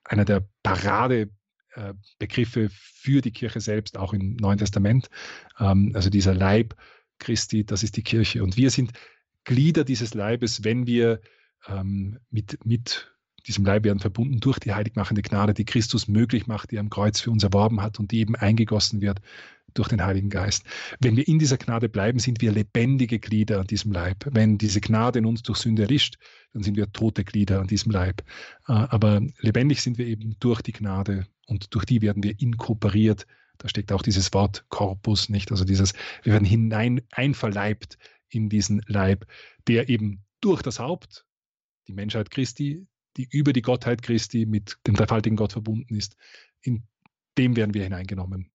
einer der Paradebegriffe für die Kirche selbst, auch im Neuen Testament. Ähm, also dieser Leib Christi, das ist die Kirche. Und wir sind Glieder dieses Leibes, wenn wir ähm, mit, mit diesem Leib werden verbunden durch die heiligmachende Gnade, die Christus möglich macht, die er am Kreuz für uns erworben hat und die eben eingegossen wird durch den Heiligen Geist. Wenn wir in dieser Gnade bleiben, sind wir lebendige Glieder an diesem Leib. Wenn diese Gnade in uns durch Sünde erlischt, dann sind wir tote Glieder an diesem Leib. Äh, aber lebendig sind wir eben durch die Gnade und durch die werden wir inkorporiert Da steckt auch dieses Wort Korpus nicht, also dieses, wir werden hinein einverleibt in diesen Leib, der eben durch das Haupt, die Menschheit Christi, die über die Gottheit Christi mit dem dreifaltigen Gott verbunden ist, in dem werden wir hineingenommen.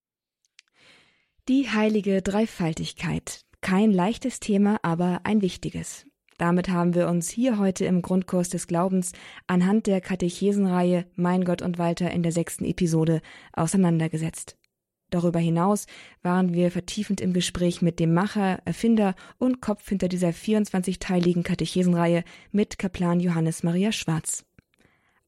Die heilige Dreifaltigkeit. Kein leichtes Thema, aber ein wichtiges. Damit haben wir uns hier heute im Grundkurs des Glaubens anhand der Katechesenreihe Mein Gott und Walter in der sechsten Episode auseinandergesetzt. Darüber hinaus waren wir vertiefend im Gespräch mit dem Macher, Erfinder und Kopf hinter dieser 24-teiligen Katechesenreihe mit Kaplan Johannes Maria Schwarz.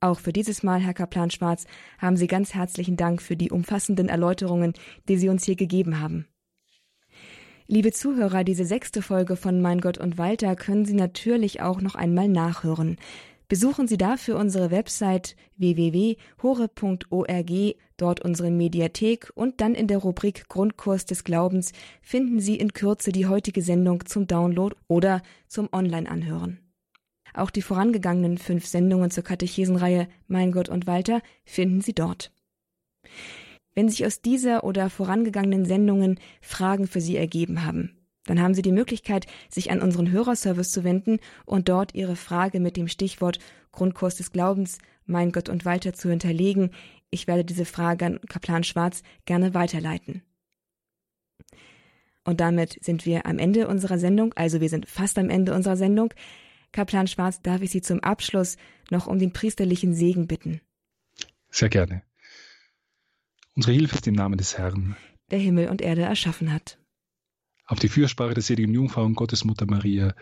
Auch für dieses Mal, Herr Kaplan Schwarz, haben Sie ganz herzlichen Dank für die umfassenden Erläuterungen, die Sie uns hier gegeben haben. Liebe Zuhörer, diese sechste Folge von Mein Gott und Walter können Sie natürlich auch noch einmal nachhören. Besuchen Sie dafür unsere Website www.hore.org, dort unsere Mediathek und dann in der Rubrik Grundkurs des Glaubens finden Sie in Kürze die heutige Sendung zum Download oder zum Online-Anhören. Auch die vorangegangenen fünf Sendungen zur Katechesenreihe Mein Gott und Walter finden Sie dort. Wenn sich aus dieser oder vorangegangenen Sendungen Fragen für Sie ergeben haben, dann haben Sie die Möglichkeit, sich an unseren Hörerservice zu wenden und dort Ihre Frage mit dem Stichwort Grundkurs des Glaubens, mein Gott und Walter zu hinterlegen. Ich werde diese Frage an Kaplan Schwarz gerne weiterleiten. Und damit sind wir am Ende unserer Sendung, also wir sind fast am Ende unserer Sendung. Kaplan Schwarz, darf ich Sie zum Abschluss noch um den priesterlichen Segen bitten? Sehr gerne. Unsere Hilfe ist im Namen des Herrn, der Himmel und Erde erschaffen hat. Auf die Fürsprache der seligen Jungfrau und Gottesmutter Maria,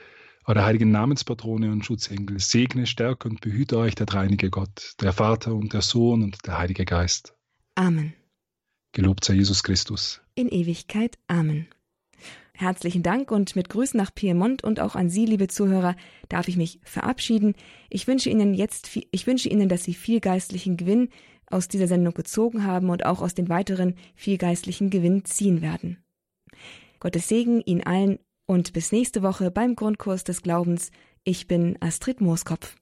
der heiligen Namenspatrone und Schutzengel, segne, stärke und behüte euch der dreinige Gott, der Vater und der Sohn und der Heilige Geist. Amen. Gelobt sei Jesus Christus. In Ewigkeit. Amen. Herzlichen Dank und mit Grüßen nach Piemont und auch an Sie, liebe Zuhörer, darf ich mich verabschieden. Ich wünsche Ihnen jetzt, ich wünsche Ihnen, dass Sie viel geistlichen Gewinn aus dieser Sendung gezogen haben und auch aus den weiteren viel geistlichen Gewinn ziehen werden. Gottes Segen Ihnen allen und bis nächste Woche beim Grundkurs des Glaubens. Ich bin Astrid Mooskopf.